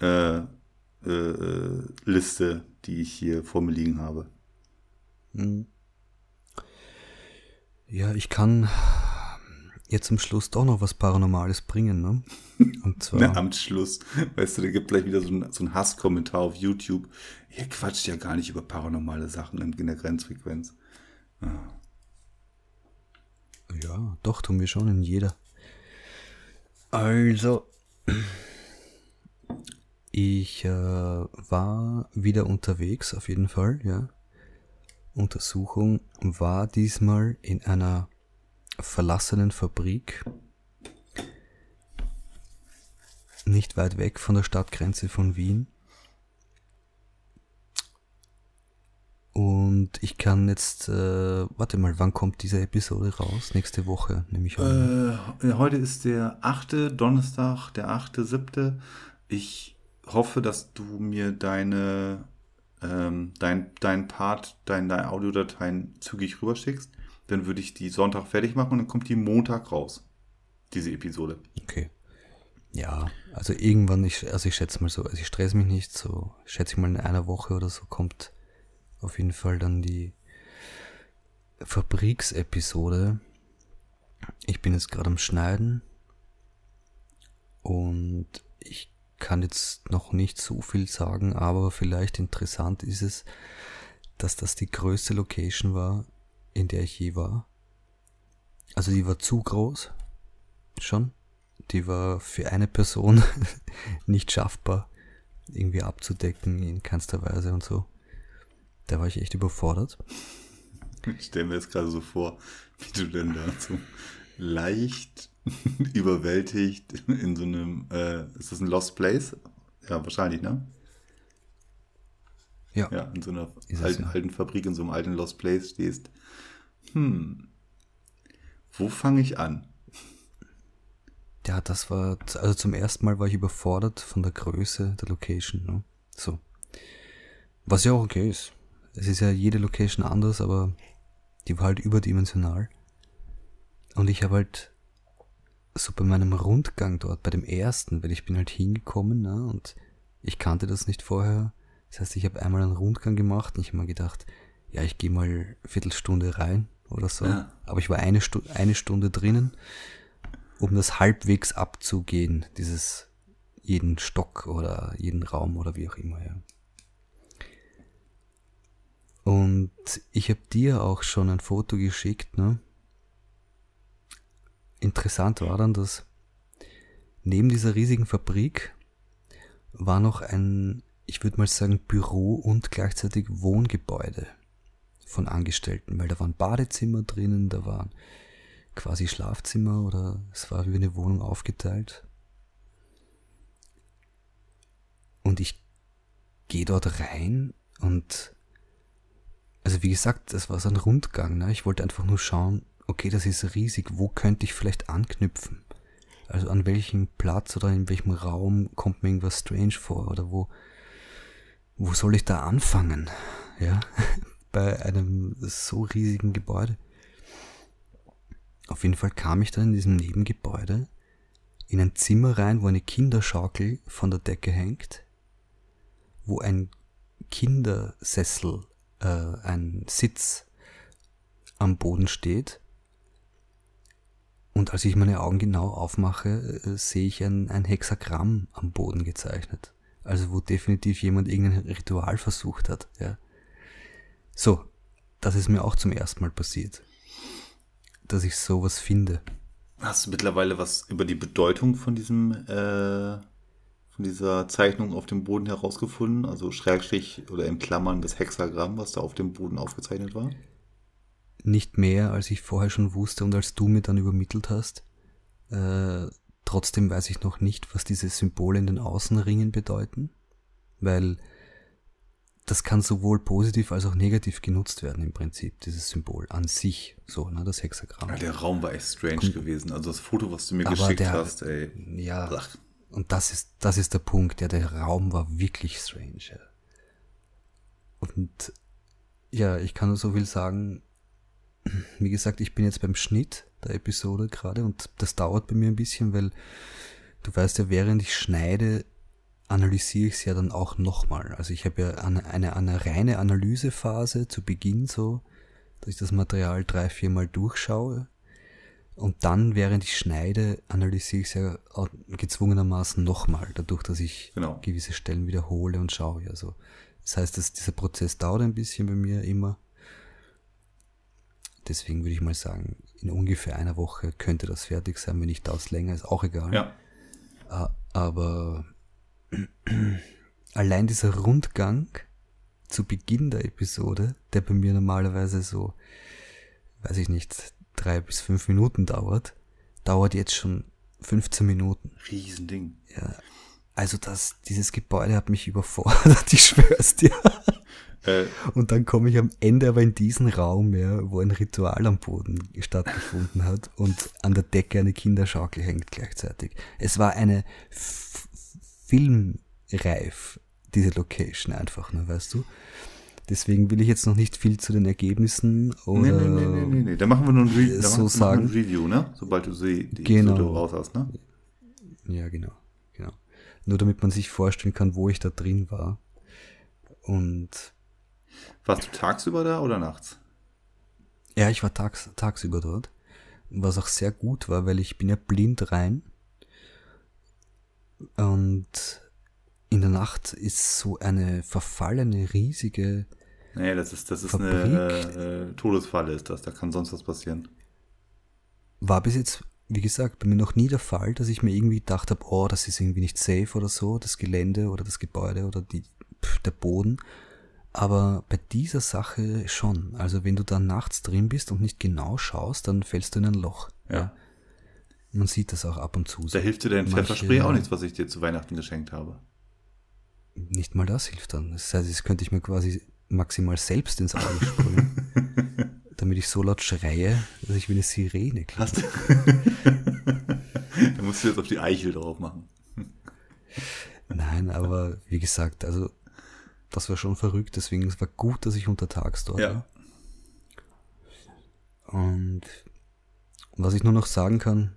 [SPEAKER 1] äh, äh, Liste, die ich hier vor mir liegen habe.
[SPEAKER 2] Hm. Ja, ich kann jetzt zum Schluss doch noch was Paranormales bringen, ne?
[SPEAKER 1] Und zwar. Na, am Schluss. Weißt du, da gibt gleich wieder so ein, so Hasskommentar auf YouTube. Ihr quatscht ja gar nicht über paranormale Sachen in der Grenzfrequenz. Ja,
[SPEAKER 2] ja doch, tun wir schon in jeder. Also, ich äh, war wieder unterwegs, auf jeden Fall, ja. Untersuchung war diesmal in einer verlassenen Fabrik, nicht weit weg von der Stadtgrenze von Wien. Und ich kann jetzt, äh, warte mal, wann kommt diese Episode raus? Nächste Woche, nehme ich
[SPEAKER 1] an. Äh, heute ist der 8. Donnerstag, der 8.7. Ich hoffe, dass du mir deine, ähm, dein, dein Part, dein, deine Audiodateien zügig rüberschickst. Dann würde ich die Sonntag fertig machen und dann kommt die Montag raus. Diese Episode.
[SPEAKER 2] Okay. Ja, also irgendwann, ich, also ich schätze mal so, also ich stress mich nicht, so schätze ich mal in einer Woche oder so kommt auf jeden Fall dann die Fabriksepisode. Ich bin jetzt gerade am Schneiden und ich kann jetzt noch nicht so viel sagen, aber vielleicht interessant ist es, dass das die größte Location war, in der ich je war. Also die war zu groß, schon. Die war für eine Person nicht schaffbar, irgendwie abzudecken in keinster Weise und so. Da war ich echt überfordert.
[SPEAKER 1] Ich stelle mir jetzt gerade so vor, wie du denn da so leicht überwältigt in so einem, äh, ist das ein Lost Place? Ja, wahrscheinlich, ne? Ja. Ja, in so einer alten, alten Fabrik, in so einem alten Lost Place stehst. Hm. Wo fange ich an?
[SPEAKER 2] Ja, das war, also zum ersten Mal war ich überfordert von der Größe der Location, ne? So. Was ja auch okay ist. Es ist ja jede Location anders, aber die war halt überdimensional. Und ich habe halt so bei meinem Rundgang dort, bei dem ersten, weil ich bin halt hingekommen ne, und ich kannte das nicht vorher. Das heißt, ich habe einmal einen Rundgang gemacht und ich habe mir gedacht, ja, ich gehe mal Viertelstunde rein oder so. Ja. Aber ich war eine, Stu eine Stunde drinnen, um das halbwegs abzugehen, dieses jeden Stock oder jeden Raum oder wie auch immer, ja. Und ich habe dir auch schon ein Foto geschickt, ne? Interessant war dann, dass neben dieser riesigen Fabrik war noch ein, ich würde mal sagen, Büro und gleichzeitig Wohngebäude von Angestellten, weil da waren Badezimmer drinnen, da waren quasi Schlafzimmer oder es war wie eine Wohnung aufgeteilt. Und ich gehe dort rein und also wie gesagt, das war so ein Rundgang. Ne? Ich wollte einfach nur schauen, okay, das ist riesig, wo könnte ich vielleicht anknüpfen? Also an welchem Platz oder in welchem Raum kommt mir irgendwas strange vor oder wo, wo soll ich da anfangen? Ja, bei einem so riesigen Gebäude. Auf jeden Fall kam ich dann in diesem Nebengebäude in ein Zimmer rein, wo eine Kinderschaukel von der Decke hängt, wo ein Kindersessel äh, ein Sitz am Boden steht. Und als ich meine Augen genau aufmache, äh, sehe ich ein, ein Hexagramm am Boden gezeichnet. Also wo definitiv jemand irgendein Ritual versucht hat. Ja. So, das ist mir auch zum ersten Mal passiert, dass ich sowas finde.
[SPEAKER 1] Hast du mittlerweile was über die Bedeutung von diesem äh, von dieser Zeichnung auf dem Boden herausgefunden? Also Schrägstrich oder in Klammern das Hexagramm, was da auf dem Boden aufgezeichnet war?
[SPEAKER 2] Nicht mehr, als ich vorher schon wusste und als du mir dann übermittelt hast. Äh, trotzdem weiß ich noch nicht, was diese Symbole in den Außenringen bedeuten, weil das kann sowohl positiv als auch negativ genutzt werden im Prinzip, dieses Symbol an sich, so, ne, das Hexagramm.
[SPEAKER 1] Ja, der Raum war echt strange Komm, gewesen. Also das Foto, was du mir geschickt der, hast, ey.
[SPEAKER 2] Ja, Ach. Und das ist, das ist der Punkt, ja, der Raum war wirklich strange. Ja. Und ja, ich kann nur so viel sagen. Wie gesagt, ich bin jetzt beim Schnitt der Episode gerade und das dauert bei mir ein bisschen, weil du weißt ja, während ich schneide, analysiere ich es ja dann auch nochmal. Also ich habe ja eine, eine, eine reine Analysephase zu Beginn so, dass ich das Material drei, viermal durchschaue Und dann, während ich schneide, analysiere ich es ja gezwungenermaßen nochmal, dadurch, dass ich
[SPEAKER 1] Genau.
[SPEAKER 2] gewisse Stellen wiederhole und schaue. Also, das heißt, dass dieser Prozess dauert ein bisschen bei mir immer. Deswegen würde ich mal sagen, in ungefähr einer Woche könnte das fertig sein. Wenn nicht es länger, ist auch egal.
[SPEAKER 1] Ja.
[SPEAKER 2] Aber allein dieser Rundgang zu Beginn der Episode, der bei mir normalerweise so, weiß ich nicht, drei bis fünf Minuten dauert, dauert jetzt schon 15 Minuten.
[SPEAKER 1] Riesending.
[SPEAKER 2] Ja. Also das, dieses Gebäude hat mich überfordert, ich schwör's dir.
[SPEAKER 1] Äh,
[SPEAKER 2] Und dann komme ich am Ende aber in diesen Raum, ja, wo ein Ritual am Boden stattgefunden hat und an der Decke eine Kinderschaukel hängt gleichzeitig. Es war eine F Filmreif, diese Location einfach, ne, weißt du? Deswegen will ich jetzt noch nicht viel zu den Ergebnissen oder
[SPEAKER 1] nee, nee, nee, nee, nee, nee. Da machen wir nur ein, Re
[SPEAKER 2] so
[SPEAKER 1] nur
[SPEAKER 2] sagen.
[SPEAKER 1] ein Review, ne? Sobald du sie die
[SPEAKER 2] Genau.
[SPEAKER 1] Episode raus hast, ne?
[SPEAKER 2] Ja, genau, genau. Nur damit man sich vorstellen kann, wo ich da drin war. Und
[SPEAKER 1] Warst du tagsüber da oder nachts?
[SPEAKER 2] ja, ich war tags, tagsüber dort, was auch sehr gut war, weil ich bin ja blind rein. Und in der Nacht ist so eine verfallene, riesige,
[SPEAKER 1] Nee, das ist, das ist
[SPEAKER 2] Fabrik.
[SPEAKER 1] eine äh, Todesfalle, ist das. Da kann sonst was passieren.
[SPEAKER 2] war bis jetzt, wie gesagt, bei mir noch nie der Fall, dass ich mir irgendwie gedacht habe, oh, das ist irgendwie nicht safe oder so, das Gelände oder das Gebäude oder die, pf, der Boden. Aber bei dieser Sache schon. Also wenn du da nachts drin bist und nicht genau schaust, dann fällst du in ein Loch.
[SPEAKER 1] Ja.
[SPEAKER 2] Man sieht das auch ab und zu.
[SPEAKER 1] Da hilft dir dein Pfefferspray auch nichts, was ich dir zu Weihnachten geschenkt habe.
[SPEAKER 2] Nicht mal das hilft dann. Das heißt, das könnte ich mir quasi maximal selbst ins Auge sprühen, damit ich so laut schreie, dass ich wie eine Sirene klinge.
[SPEAKER 1] Hast du? da musst du jetzt auf die Eichel drauf machen.
[SPEAKER 2] Nein, aber wie gesagt, also das war schon verrückt, deswegen es war gut, dass ich untertags dort
[SPEAKER 1] Ja.
[SPEAKER 2] war. Und was ich nur noch sagen kann,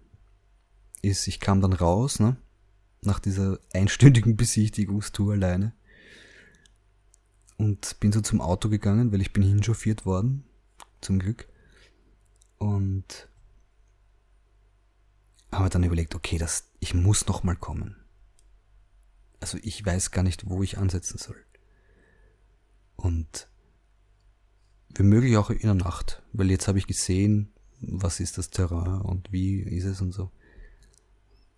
[SPEAKER 2] ist, ich kam dann raus, ne, nach dieser einstündigen Besichtigungstour alleine und bin so zum Auto gegangen, weil ich bin hinchauffiert worden, zum Glück. Und habe dann überlegt, okay, das, ich muss noch mal kommen. Also ich weiß gar nicht, wo ich ansetzen soll. Und womöglich auch in der Nacht, weil jetzt habe ich gesehen, was ist das Terrain und wie ist es und so.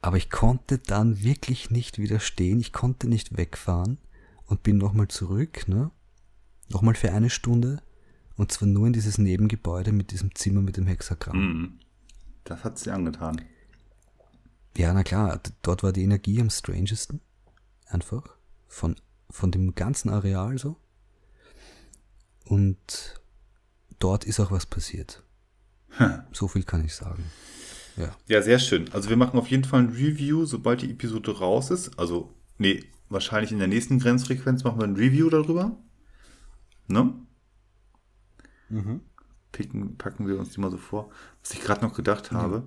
[SPEAKER 2] Aber ich konnte dann wirklich nicht widerstehen, ich konnte nicht wegfahren und bin nochmal zurück, ne? Nochmal für eine Stunde und zwar nur in dieses Nebengebäude mit diesem Zimmer mit dem Hexagramm.
[SPEAKER 1] Mhm. Das hat sie angetan.
[SPEAKER 2] Ja, na klar, dort war die Energie am strangesten. Einfach. Von, von dem ganzen Areal so. Und dort ist auch was passiert. So viel kann ich sagen. Ja.
[SPEAKER 1] Ja, sehr schön. Also wir machen auf jeden Fall ein Review, sobald die Episode raus ist. Also, nee, wahrscheinlich in der nächsten Grenzfrequenz machen wir ein Review darüber. Ne? Picken, packen wir uns die mal so vor. Was ich gerade noch gedacht habe,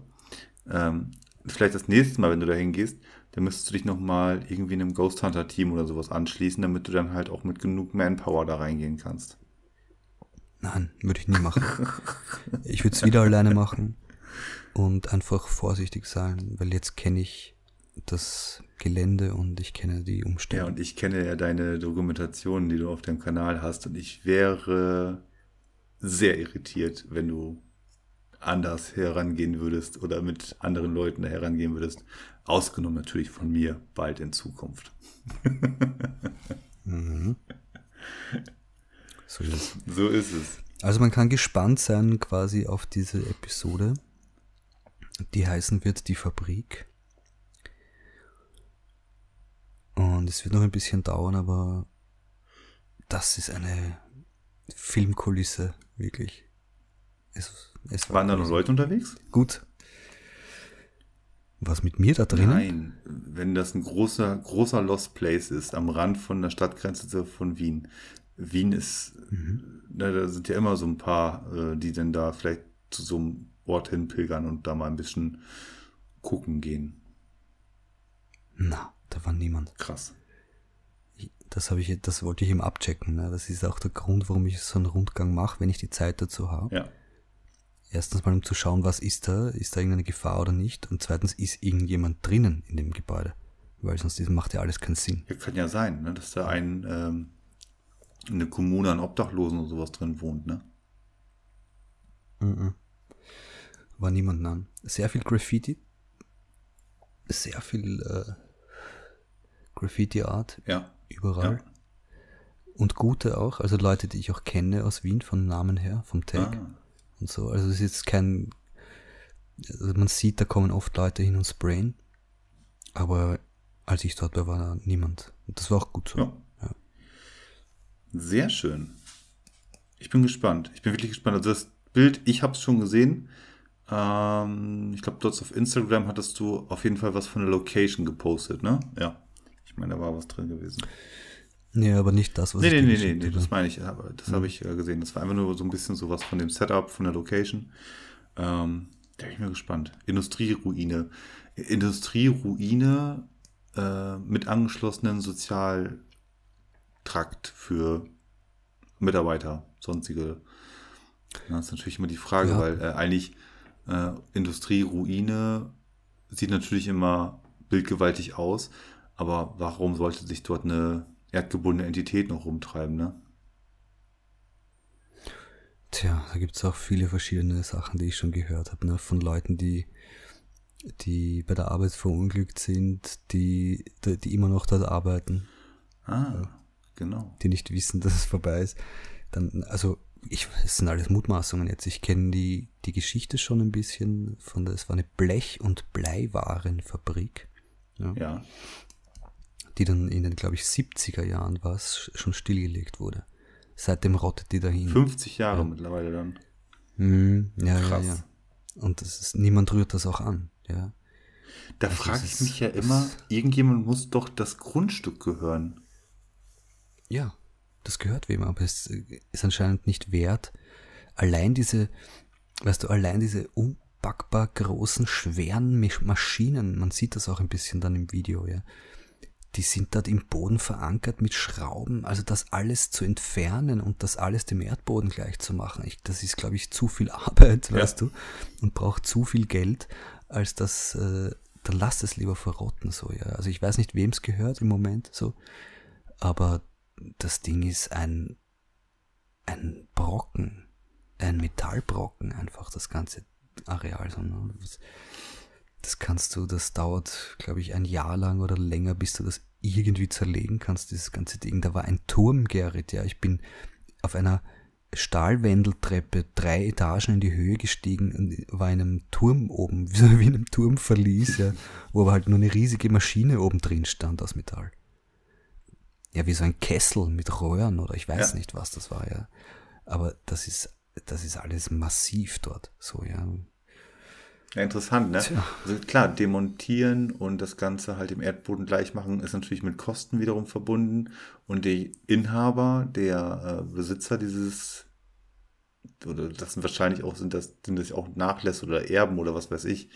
[SPEAKER 1] ähm, vielleicht das nächste Mal, wenn du da hingehst, dann müsstest du dich nochmal irgendwie in einem Ghost Hunter Team oder sowas anschließen, damit du dann halt auch mit genug Manpower da reingehen kannst.
[SPEAKER 2] Nein, würde ich nie machen. Ich würde es wieder alleine machen und einfach vorsichtig sein, weil jetzt kenne ich das Gelände und ich kenne die
[SPEAKER 1] Ja,
[SPEAKER 2] Umstände.
[SPEAKER 1] und ich kenne ja deine Dokumentationen, die du auf deinem Kanal hast, und ich wäre sehr irritiert, wenn du anders herangehen würdest oder mit anderen Leuten herangehen würdest. Ausgenommen natürlich von mir bald in Zukunft.
[SPEAKER 2] So ist es.
[SPEAKER 1] So ist es.
[SPEAKER 2] Also man kann gespannt sein quasi auf diese Episode, die heißen wird Die Fabrik. Und es wird noch ein bisschen dauern, aber das ist eine Filmkulisse, wirklich. Es, es war
[SPEAKER 1] Waren da noch Leute unterwegs?
[SPEAKER 2] gut. Was mit mir da drinnen?
[SPEAKER 1] Nein, wenn das ein großer, großer Lost Place ist, am Rand von der Stadtgrenze von Wien. Wien ist, na, da sind ja immer so ein paar, äh, die dann da vielleicht zu so einem Ort hin pilgern und da mal ein bisschen gucken gehen.
[SPEAKER 2] Na, da war niemand.
[SPEAKER 1] Krass.
[SPEAKER 2] Das habe ich, das wollte ich ihm abchecken. Ne? Das ist auch der Grund, warum ich so einen Rundgang mache, wenn ich die Zeit dazu habe.
[SPEAKER 1] Ja.
[SPEAKER 2] Erstens mal, um zu schauen, was ist da, ist da irgendeine Gefahr oder nicht. Und zweitens, ist irgendjemand drinnen in dem Gebäude. Weil sonst macht ja alles keinen Sinn.
[SPEAKER 1] Ja, kann ja sein, ne, dass da ein, ähm, eine Kommune an Obdachlosen oder sowas drin wohnt, ne?
[SPEAKER 2] Mhm. War niemand an. Sehr viel Graffiti. Sehr viel äh, Graffiti-Art.
[SPEAKER 1] Ja.
[SPEAKER 2] Überall. Ja. Und gute auch, also Leute, die ich auch kenne aus Wien, vom Namen her, vom Tag. Ah. Und so. Also es ist jetzt kein. Also man sieht, da kommen oft Leute hin und sprayen. Aber als ich dort war, war da niemand. Und das war auch gut so. Ja.
[SPEAKER 1] Sehr schön. Ich bin gespannt. Ich bin wirklich gespannt. Also das Bild, ich habe es schon gesehen. Ähm, ich glaube, dort auf Instagram hattest du auf jeden Fall was von der Location gepostet, ne? Ja. Ich meine, da war was drin gewesen.
[SPEAKER 2] Nee, aber nicht das,
[SPEAKER 1] was nee, ich Nee, nee, nee, nee, das meine ich. Aber das mhm. habe ich äh, gesehen. Das war einfach nur so ein bisschen sowas von dem Setup, von der Location. Ähm, da bin ich mir gespannt. Industrieruine. Industrieruine äh, mit angeschlossenen Sozialtrakt für Mitarbeiter, sonstige. Das ist natürlich immer die Frage, ja. weil äh, eigentlich äh, Industrieruine sieht natürlich immer bildgewaltig aus, aber warum sollte sich dort eine erdgebundene Entität noch rumtreiben, ne?
[SPEAKER 2] Tja, da gibt es auch viele verschiedene Sachen, die ich schon gehört habe, ne? Von Leuten, die, die bei der Arbeit verunglückt sind, die, die, die immer noch dort arbeiten.
[SPEAKER 1] Ah, ja. Genau.
[SPEAKER 2] Die nicht wissen, dass es vorbei ist. Dann, also, ich, es sind alles Mutmaßungen jetzt. Ich kenne die, die Geschichte schon ein bisschen von der, es war eine Blech- und Bleiwarenfabrik.
[SPEAKER 1] Ja. ja
[SPEAKER 2] die dann in den, glaube ich, 70er Jahren war es, schon stillgelegt wurde. Seitdem rottet die dahin.
[SPEAKER 1] 50 Jahre ja. mittlerweile dann.
[SPEAKER 2] Mhm, ja, Krass. ja, ja. Und das ist, niemand rührt das auch an, ja.
[SPEAKER 1] Da also frage ich mich ja immer, irgendjemand muss doch das Grundstück gehören.
[SPEAKER 2] Ja, das gehört wem, aber es ist anscheinend nicht wert. Allein diese, weißt du, allein diese unpackbar großen, schweren Maschinen, man sieht das auch ein bisschen dann im Video, ja die sind dort im Boden verankert mit Schrauben. Also das alles zu entfernen und das alles dem Erdboden gleich zu machen, ich, das ist, glaube ich, zu viel Arbeit, weißt du, und braucht zu viel Geld, als dass, äh, dann lass es lieber verrotten, so, ja. Also ich weiß nicht, wem es gehört im Moment, so, aber das Ding ist ein, ein Brocken, ein Metallbrocken, einfach das ganze Areal. Das kannst du, das dauert, glaube ich, ein Jahr lang oder länger, bis du das irgendwie zerlegen kannst, dieses ganze Ding. Da war ein Turm, Gerrit, ja. Ich bin auf einer Stahlwendeltreppe drei Etagen in die Höhe gestiegen und war in einem Turm oben, wie in einem Turmverlies, ja, wo aber halt nur eine riesige Maschine oben drin stand aus Metall. Ja, wie so ein Kessel mit Röhren oder ich weiß ja. nicht, was das war, ja. Aber das ist, das ist alles massiv dort, so, ja.
[SPEAKER 1] Ja, interessant, ne? Tja. Also klar, demontieren und das Ganze halt im Erdboden gleich machen, ist natürlich mit Kosten wiederum verbunden. Und die Inhaber, der äh, Besitzer dieses, oder das sind wahrscheinlich auch, sind das, sind das auch Nachlässe oder Erben oder was weiß ich,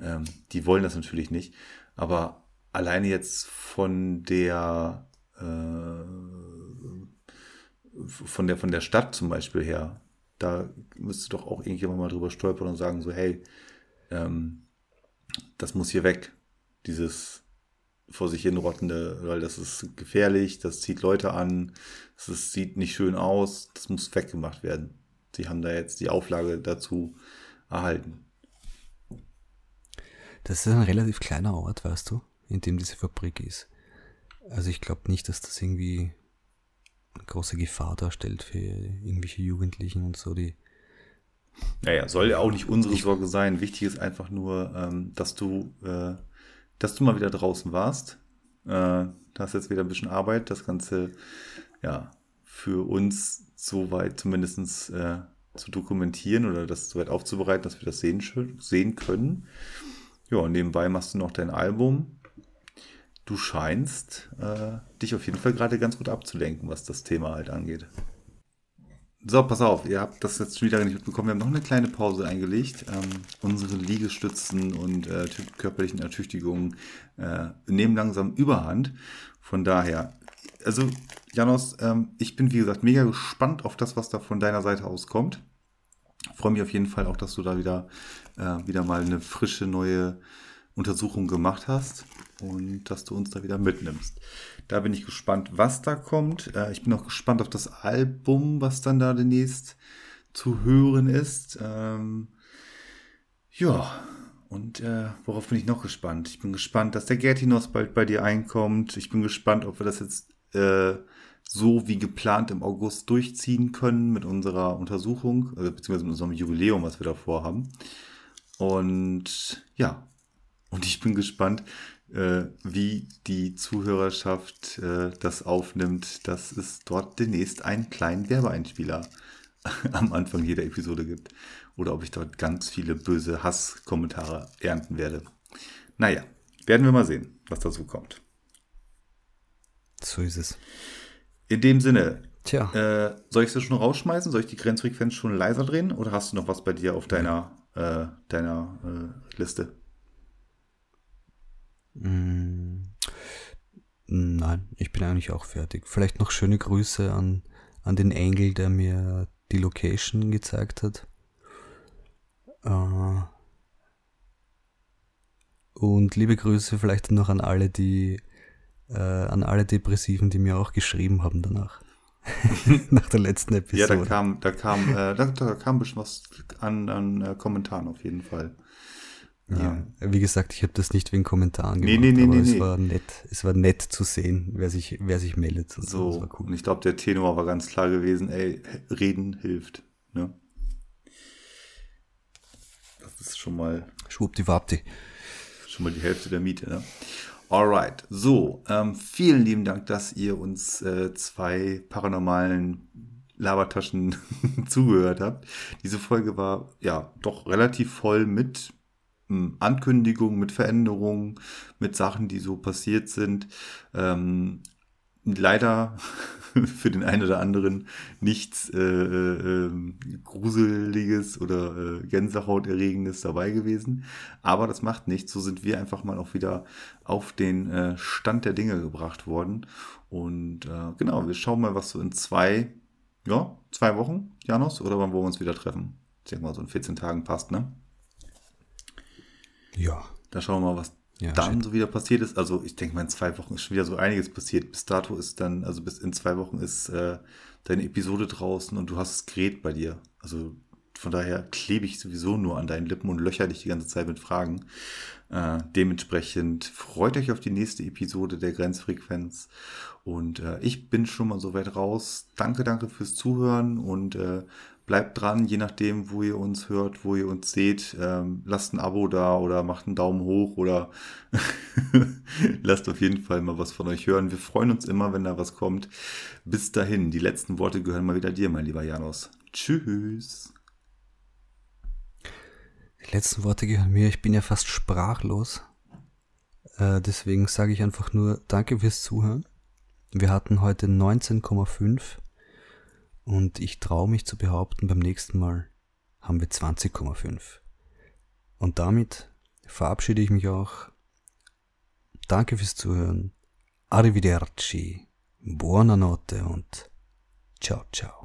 [SPEAKER 1] ähm, die wollen das natürlich nicht. Aber alleine jetzt von der von der von der Stadt zum Beispiel her, da müsste doch auch irgendjemand mal drüber stolpern und sagen so, hey, ähm, das muss hier weg. Dieses vor sich hin rottende, weil das ist gefährlich, das zieht Leute an, das sieht nicht schön aus, das muss weggemacht werden. Sie haben da jetzt die Auflage dazu erhalten.
[SPEAKER 2] Das ist ein relativ kleiner Ort, weißt du, in dem diese Fabrik ist. Also ich glaube nicht, dass das irgendwie eine große Gefahr darstellt für irgendwelche Jugendlichen und so, die
[SPEAKER 1] naja, soll ja auch nicht unsere Sorge sein. Wichtig ist einfach nur, ähm, dass du, äh, dass du mal wieder draußen warst. Äh, da hast jetzt wieder ein bisschen Arbeit, das Ganze ja für uns soweit zumindest äh, zu dokumentieren oder das soweit aufzubereiten, dass wir das sehen, sehen können. Ja, und nebenbei machst du noch dein Album. Du scheinst äh, dich auf jeden Fall gerade ganz gut abzulenken, was das Thema halt angeht. So, pass auf, ihr habt das jetzt schon wieder nicht mitbekommen. Wir haben noch eine kleine Pause eingelegt. Ähm, unsere Liegestützen und äh, körperlichen Ertüchtigungen äh, nehmen langsam Überhand. Von daher, also Janos, ähm, ich bin wie gesagt mega gespannt auf das, was da von deiner Seite aus kommt. freue mich auf jeden Fall auch, dass du da wieder, äh, wieder mal eine frische neue Untersuchung gemacht hast und dass du uns da wieder mitnimmst. Da bin ich gespannt, was da kommt. Äh, ich bin auch gespannt auf das Album, was dann da demnächst zu hören ist. Ähm, ja, und äh, worauf bin ich noch gespannt? Ich bin gespannt, dass der Gertinos bald bei dir einkommt. Ich bin gespannt, ob wir das jetzt äh, so wie geplant im August durchziehen können mit unserer Untersuchung, also beziehungsweise mit unserem Jubiläum, was wir davor haben. Und ja, und ich bin gespannt, äh, wie die Zuhörerschaft äh, das aufnimmt, dass es dort demnächst einen kleinen Werbeeinspieler am Anfang jeder Episode gibt. Oder ob ich dort ganz viele böse Hasskommentare ernten werde. Naja, werden wir mal sehen, was dazu kommt.
[SPEAKER 2] So ist es.
[SPEAKER 1] In dem Sinne,
[SPEAKER 2] Tja.
[SPEAKER 1] Äh, soll ich sie schon rausschmeißen? Soll ich die Grenzfrequenz schon leiser drehen? Oder hast du noch was bei dir auf deiner, äh, deiner äh, Liste?
[SPEAKER 2] Mm, nein, ich bin eigentlich auch fertig. Vielleicht noch schöne Grüße an, an den Engel, der mir die Location gezeigt hat. Äh, und liebe Grüße vielleicht noch an alle, die äh, an alle Depressiven, die mir auch geschrieben haben danach. Nach der letzten Episode.
[SPEAKER 1] Ja, da kam, da kam, äh, da, da kam ein bisschen was an, an äh, Kommentaren auf jeden Fall.
[SPEAKER 2] Ja, wie gesagt, ich habe das nicht wegen Kommentaren gemacht,
[SPEAKER 1] nee, nee,
[SPEAKER 2] aber
[SPEAKER 1] nee,
[SPEAKER 2] es
[SPEAKER 1] nee.
[SPEAKER 2] war nett, es war nett zu sehen, wer sich, wer sich meldet. und
[SPEAKER 1] So,
[SPEAKER 2] war cool.
[SPEAKER 1] und ich glaube, der Tenor war ganz klar gewesen, ey, reden hilft. Ne? Das ist schon mal
[SPEAKER 2] Schwuppdiwabdi.
[SPEAKER 1] schon mal die Hälfte der Miete. Ne? Alright, so, ähm, vielen lieben Dank, dass ihr uns äh, zwei paranormalen Labertaschen zugehört habt. Diese Folge war ja doch relativ voll mit Ankündigungen, mit Veränderungen, mit Sachen, die so passiert sind. Ähm, leider für den einen oder anderen nichts äh, äh, ähm, Gruseliges oder äh, Gänsehauterregendes dabei gewesen. Aber das macht nichts. So sind wir einfach mal auch wieder auf den äh, Stand der Dinge gebracht worden. Und äh, genau, wir schauen mal, was so in zwei, ja, zwei Wochen, Janos, oder wann wollen wir uns wieder treffen? Ich denke mal, so in 14 Tagen passt, ne?
[SPEAKER 2] Ja.
[SPEAKER 1] Da schauen wir mal, was
[SPEAKER 2] Ja,
[SPEAKER 1] dann
[SPEAKER 2] shit.
[SPEAKER 1] so wieder passiert ist. Also ich denke mal, in zwei Wochen ist schon wieder so einiges passiert. Bis dato ist dann, also bis in zwei Wochen ist äh, deine Episode draußen und du hast das Gerät bei dir. Also von daher klebe ich sowieso nur an deinen Lippen und löcher dich die ganze Zeit mit Fragen. Äh, dementsprechend freut euch auf die nächste Episode der Grenzfrequenz. Und äh, ich bin schon mal soweit raus. Danke, danke fürs Zuhören und äh, bleibt dran, je nachdem, wo ihr uns hört, wo ihr uns seht. Ähm, lasst ein Abo da oder macht einen Daumen hoch oder lasst auf jeden Fall mal was von euch hören. Wir freuen uns immer, wenn da was kommt. Bis dahin, die letzten Worte gehören mal wieder dir, mein lieber Janos. Tschüss.
[SPEAKER 2] Die letzten Worte gehören mir. Ich bin ja fast sprachlos. Äh, deswegen sage ich einfach nur Danke fürs Zuhören. Wir hatten heute 19,5 und ich traue mich zu behaupten, beim nächsten Mal haben wir 20,5. Und damit verabschiede ich mich auch. Danke fürs Zuhören. Arrivederci. Buonanotte und ciao, ciao.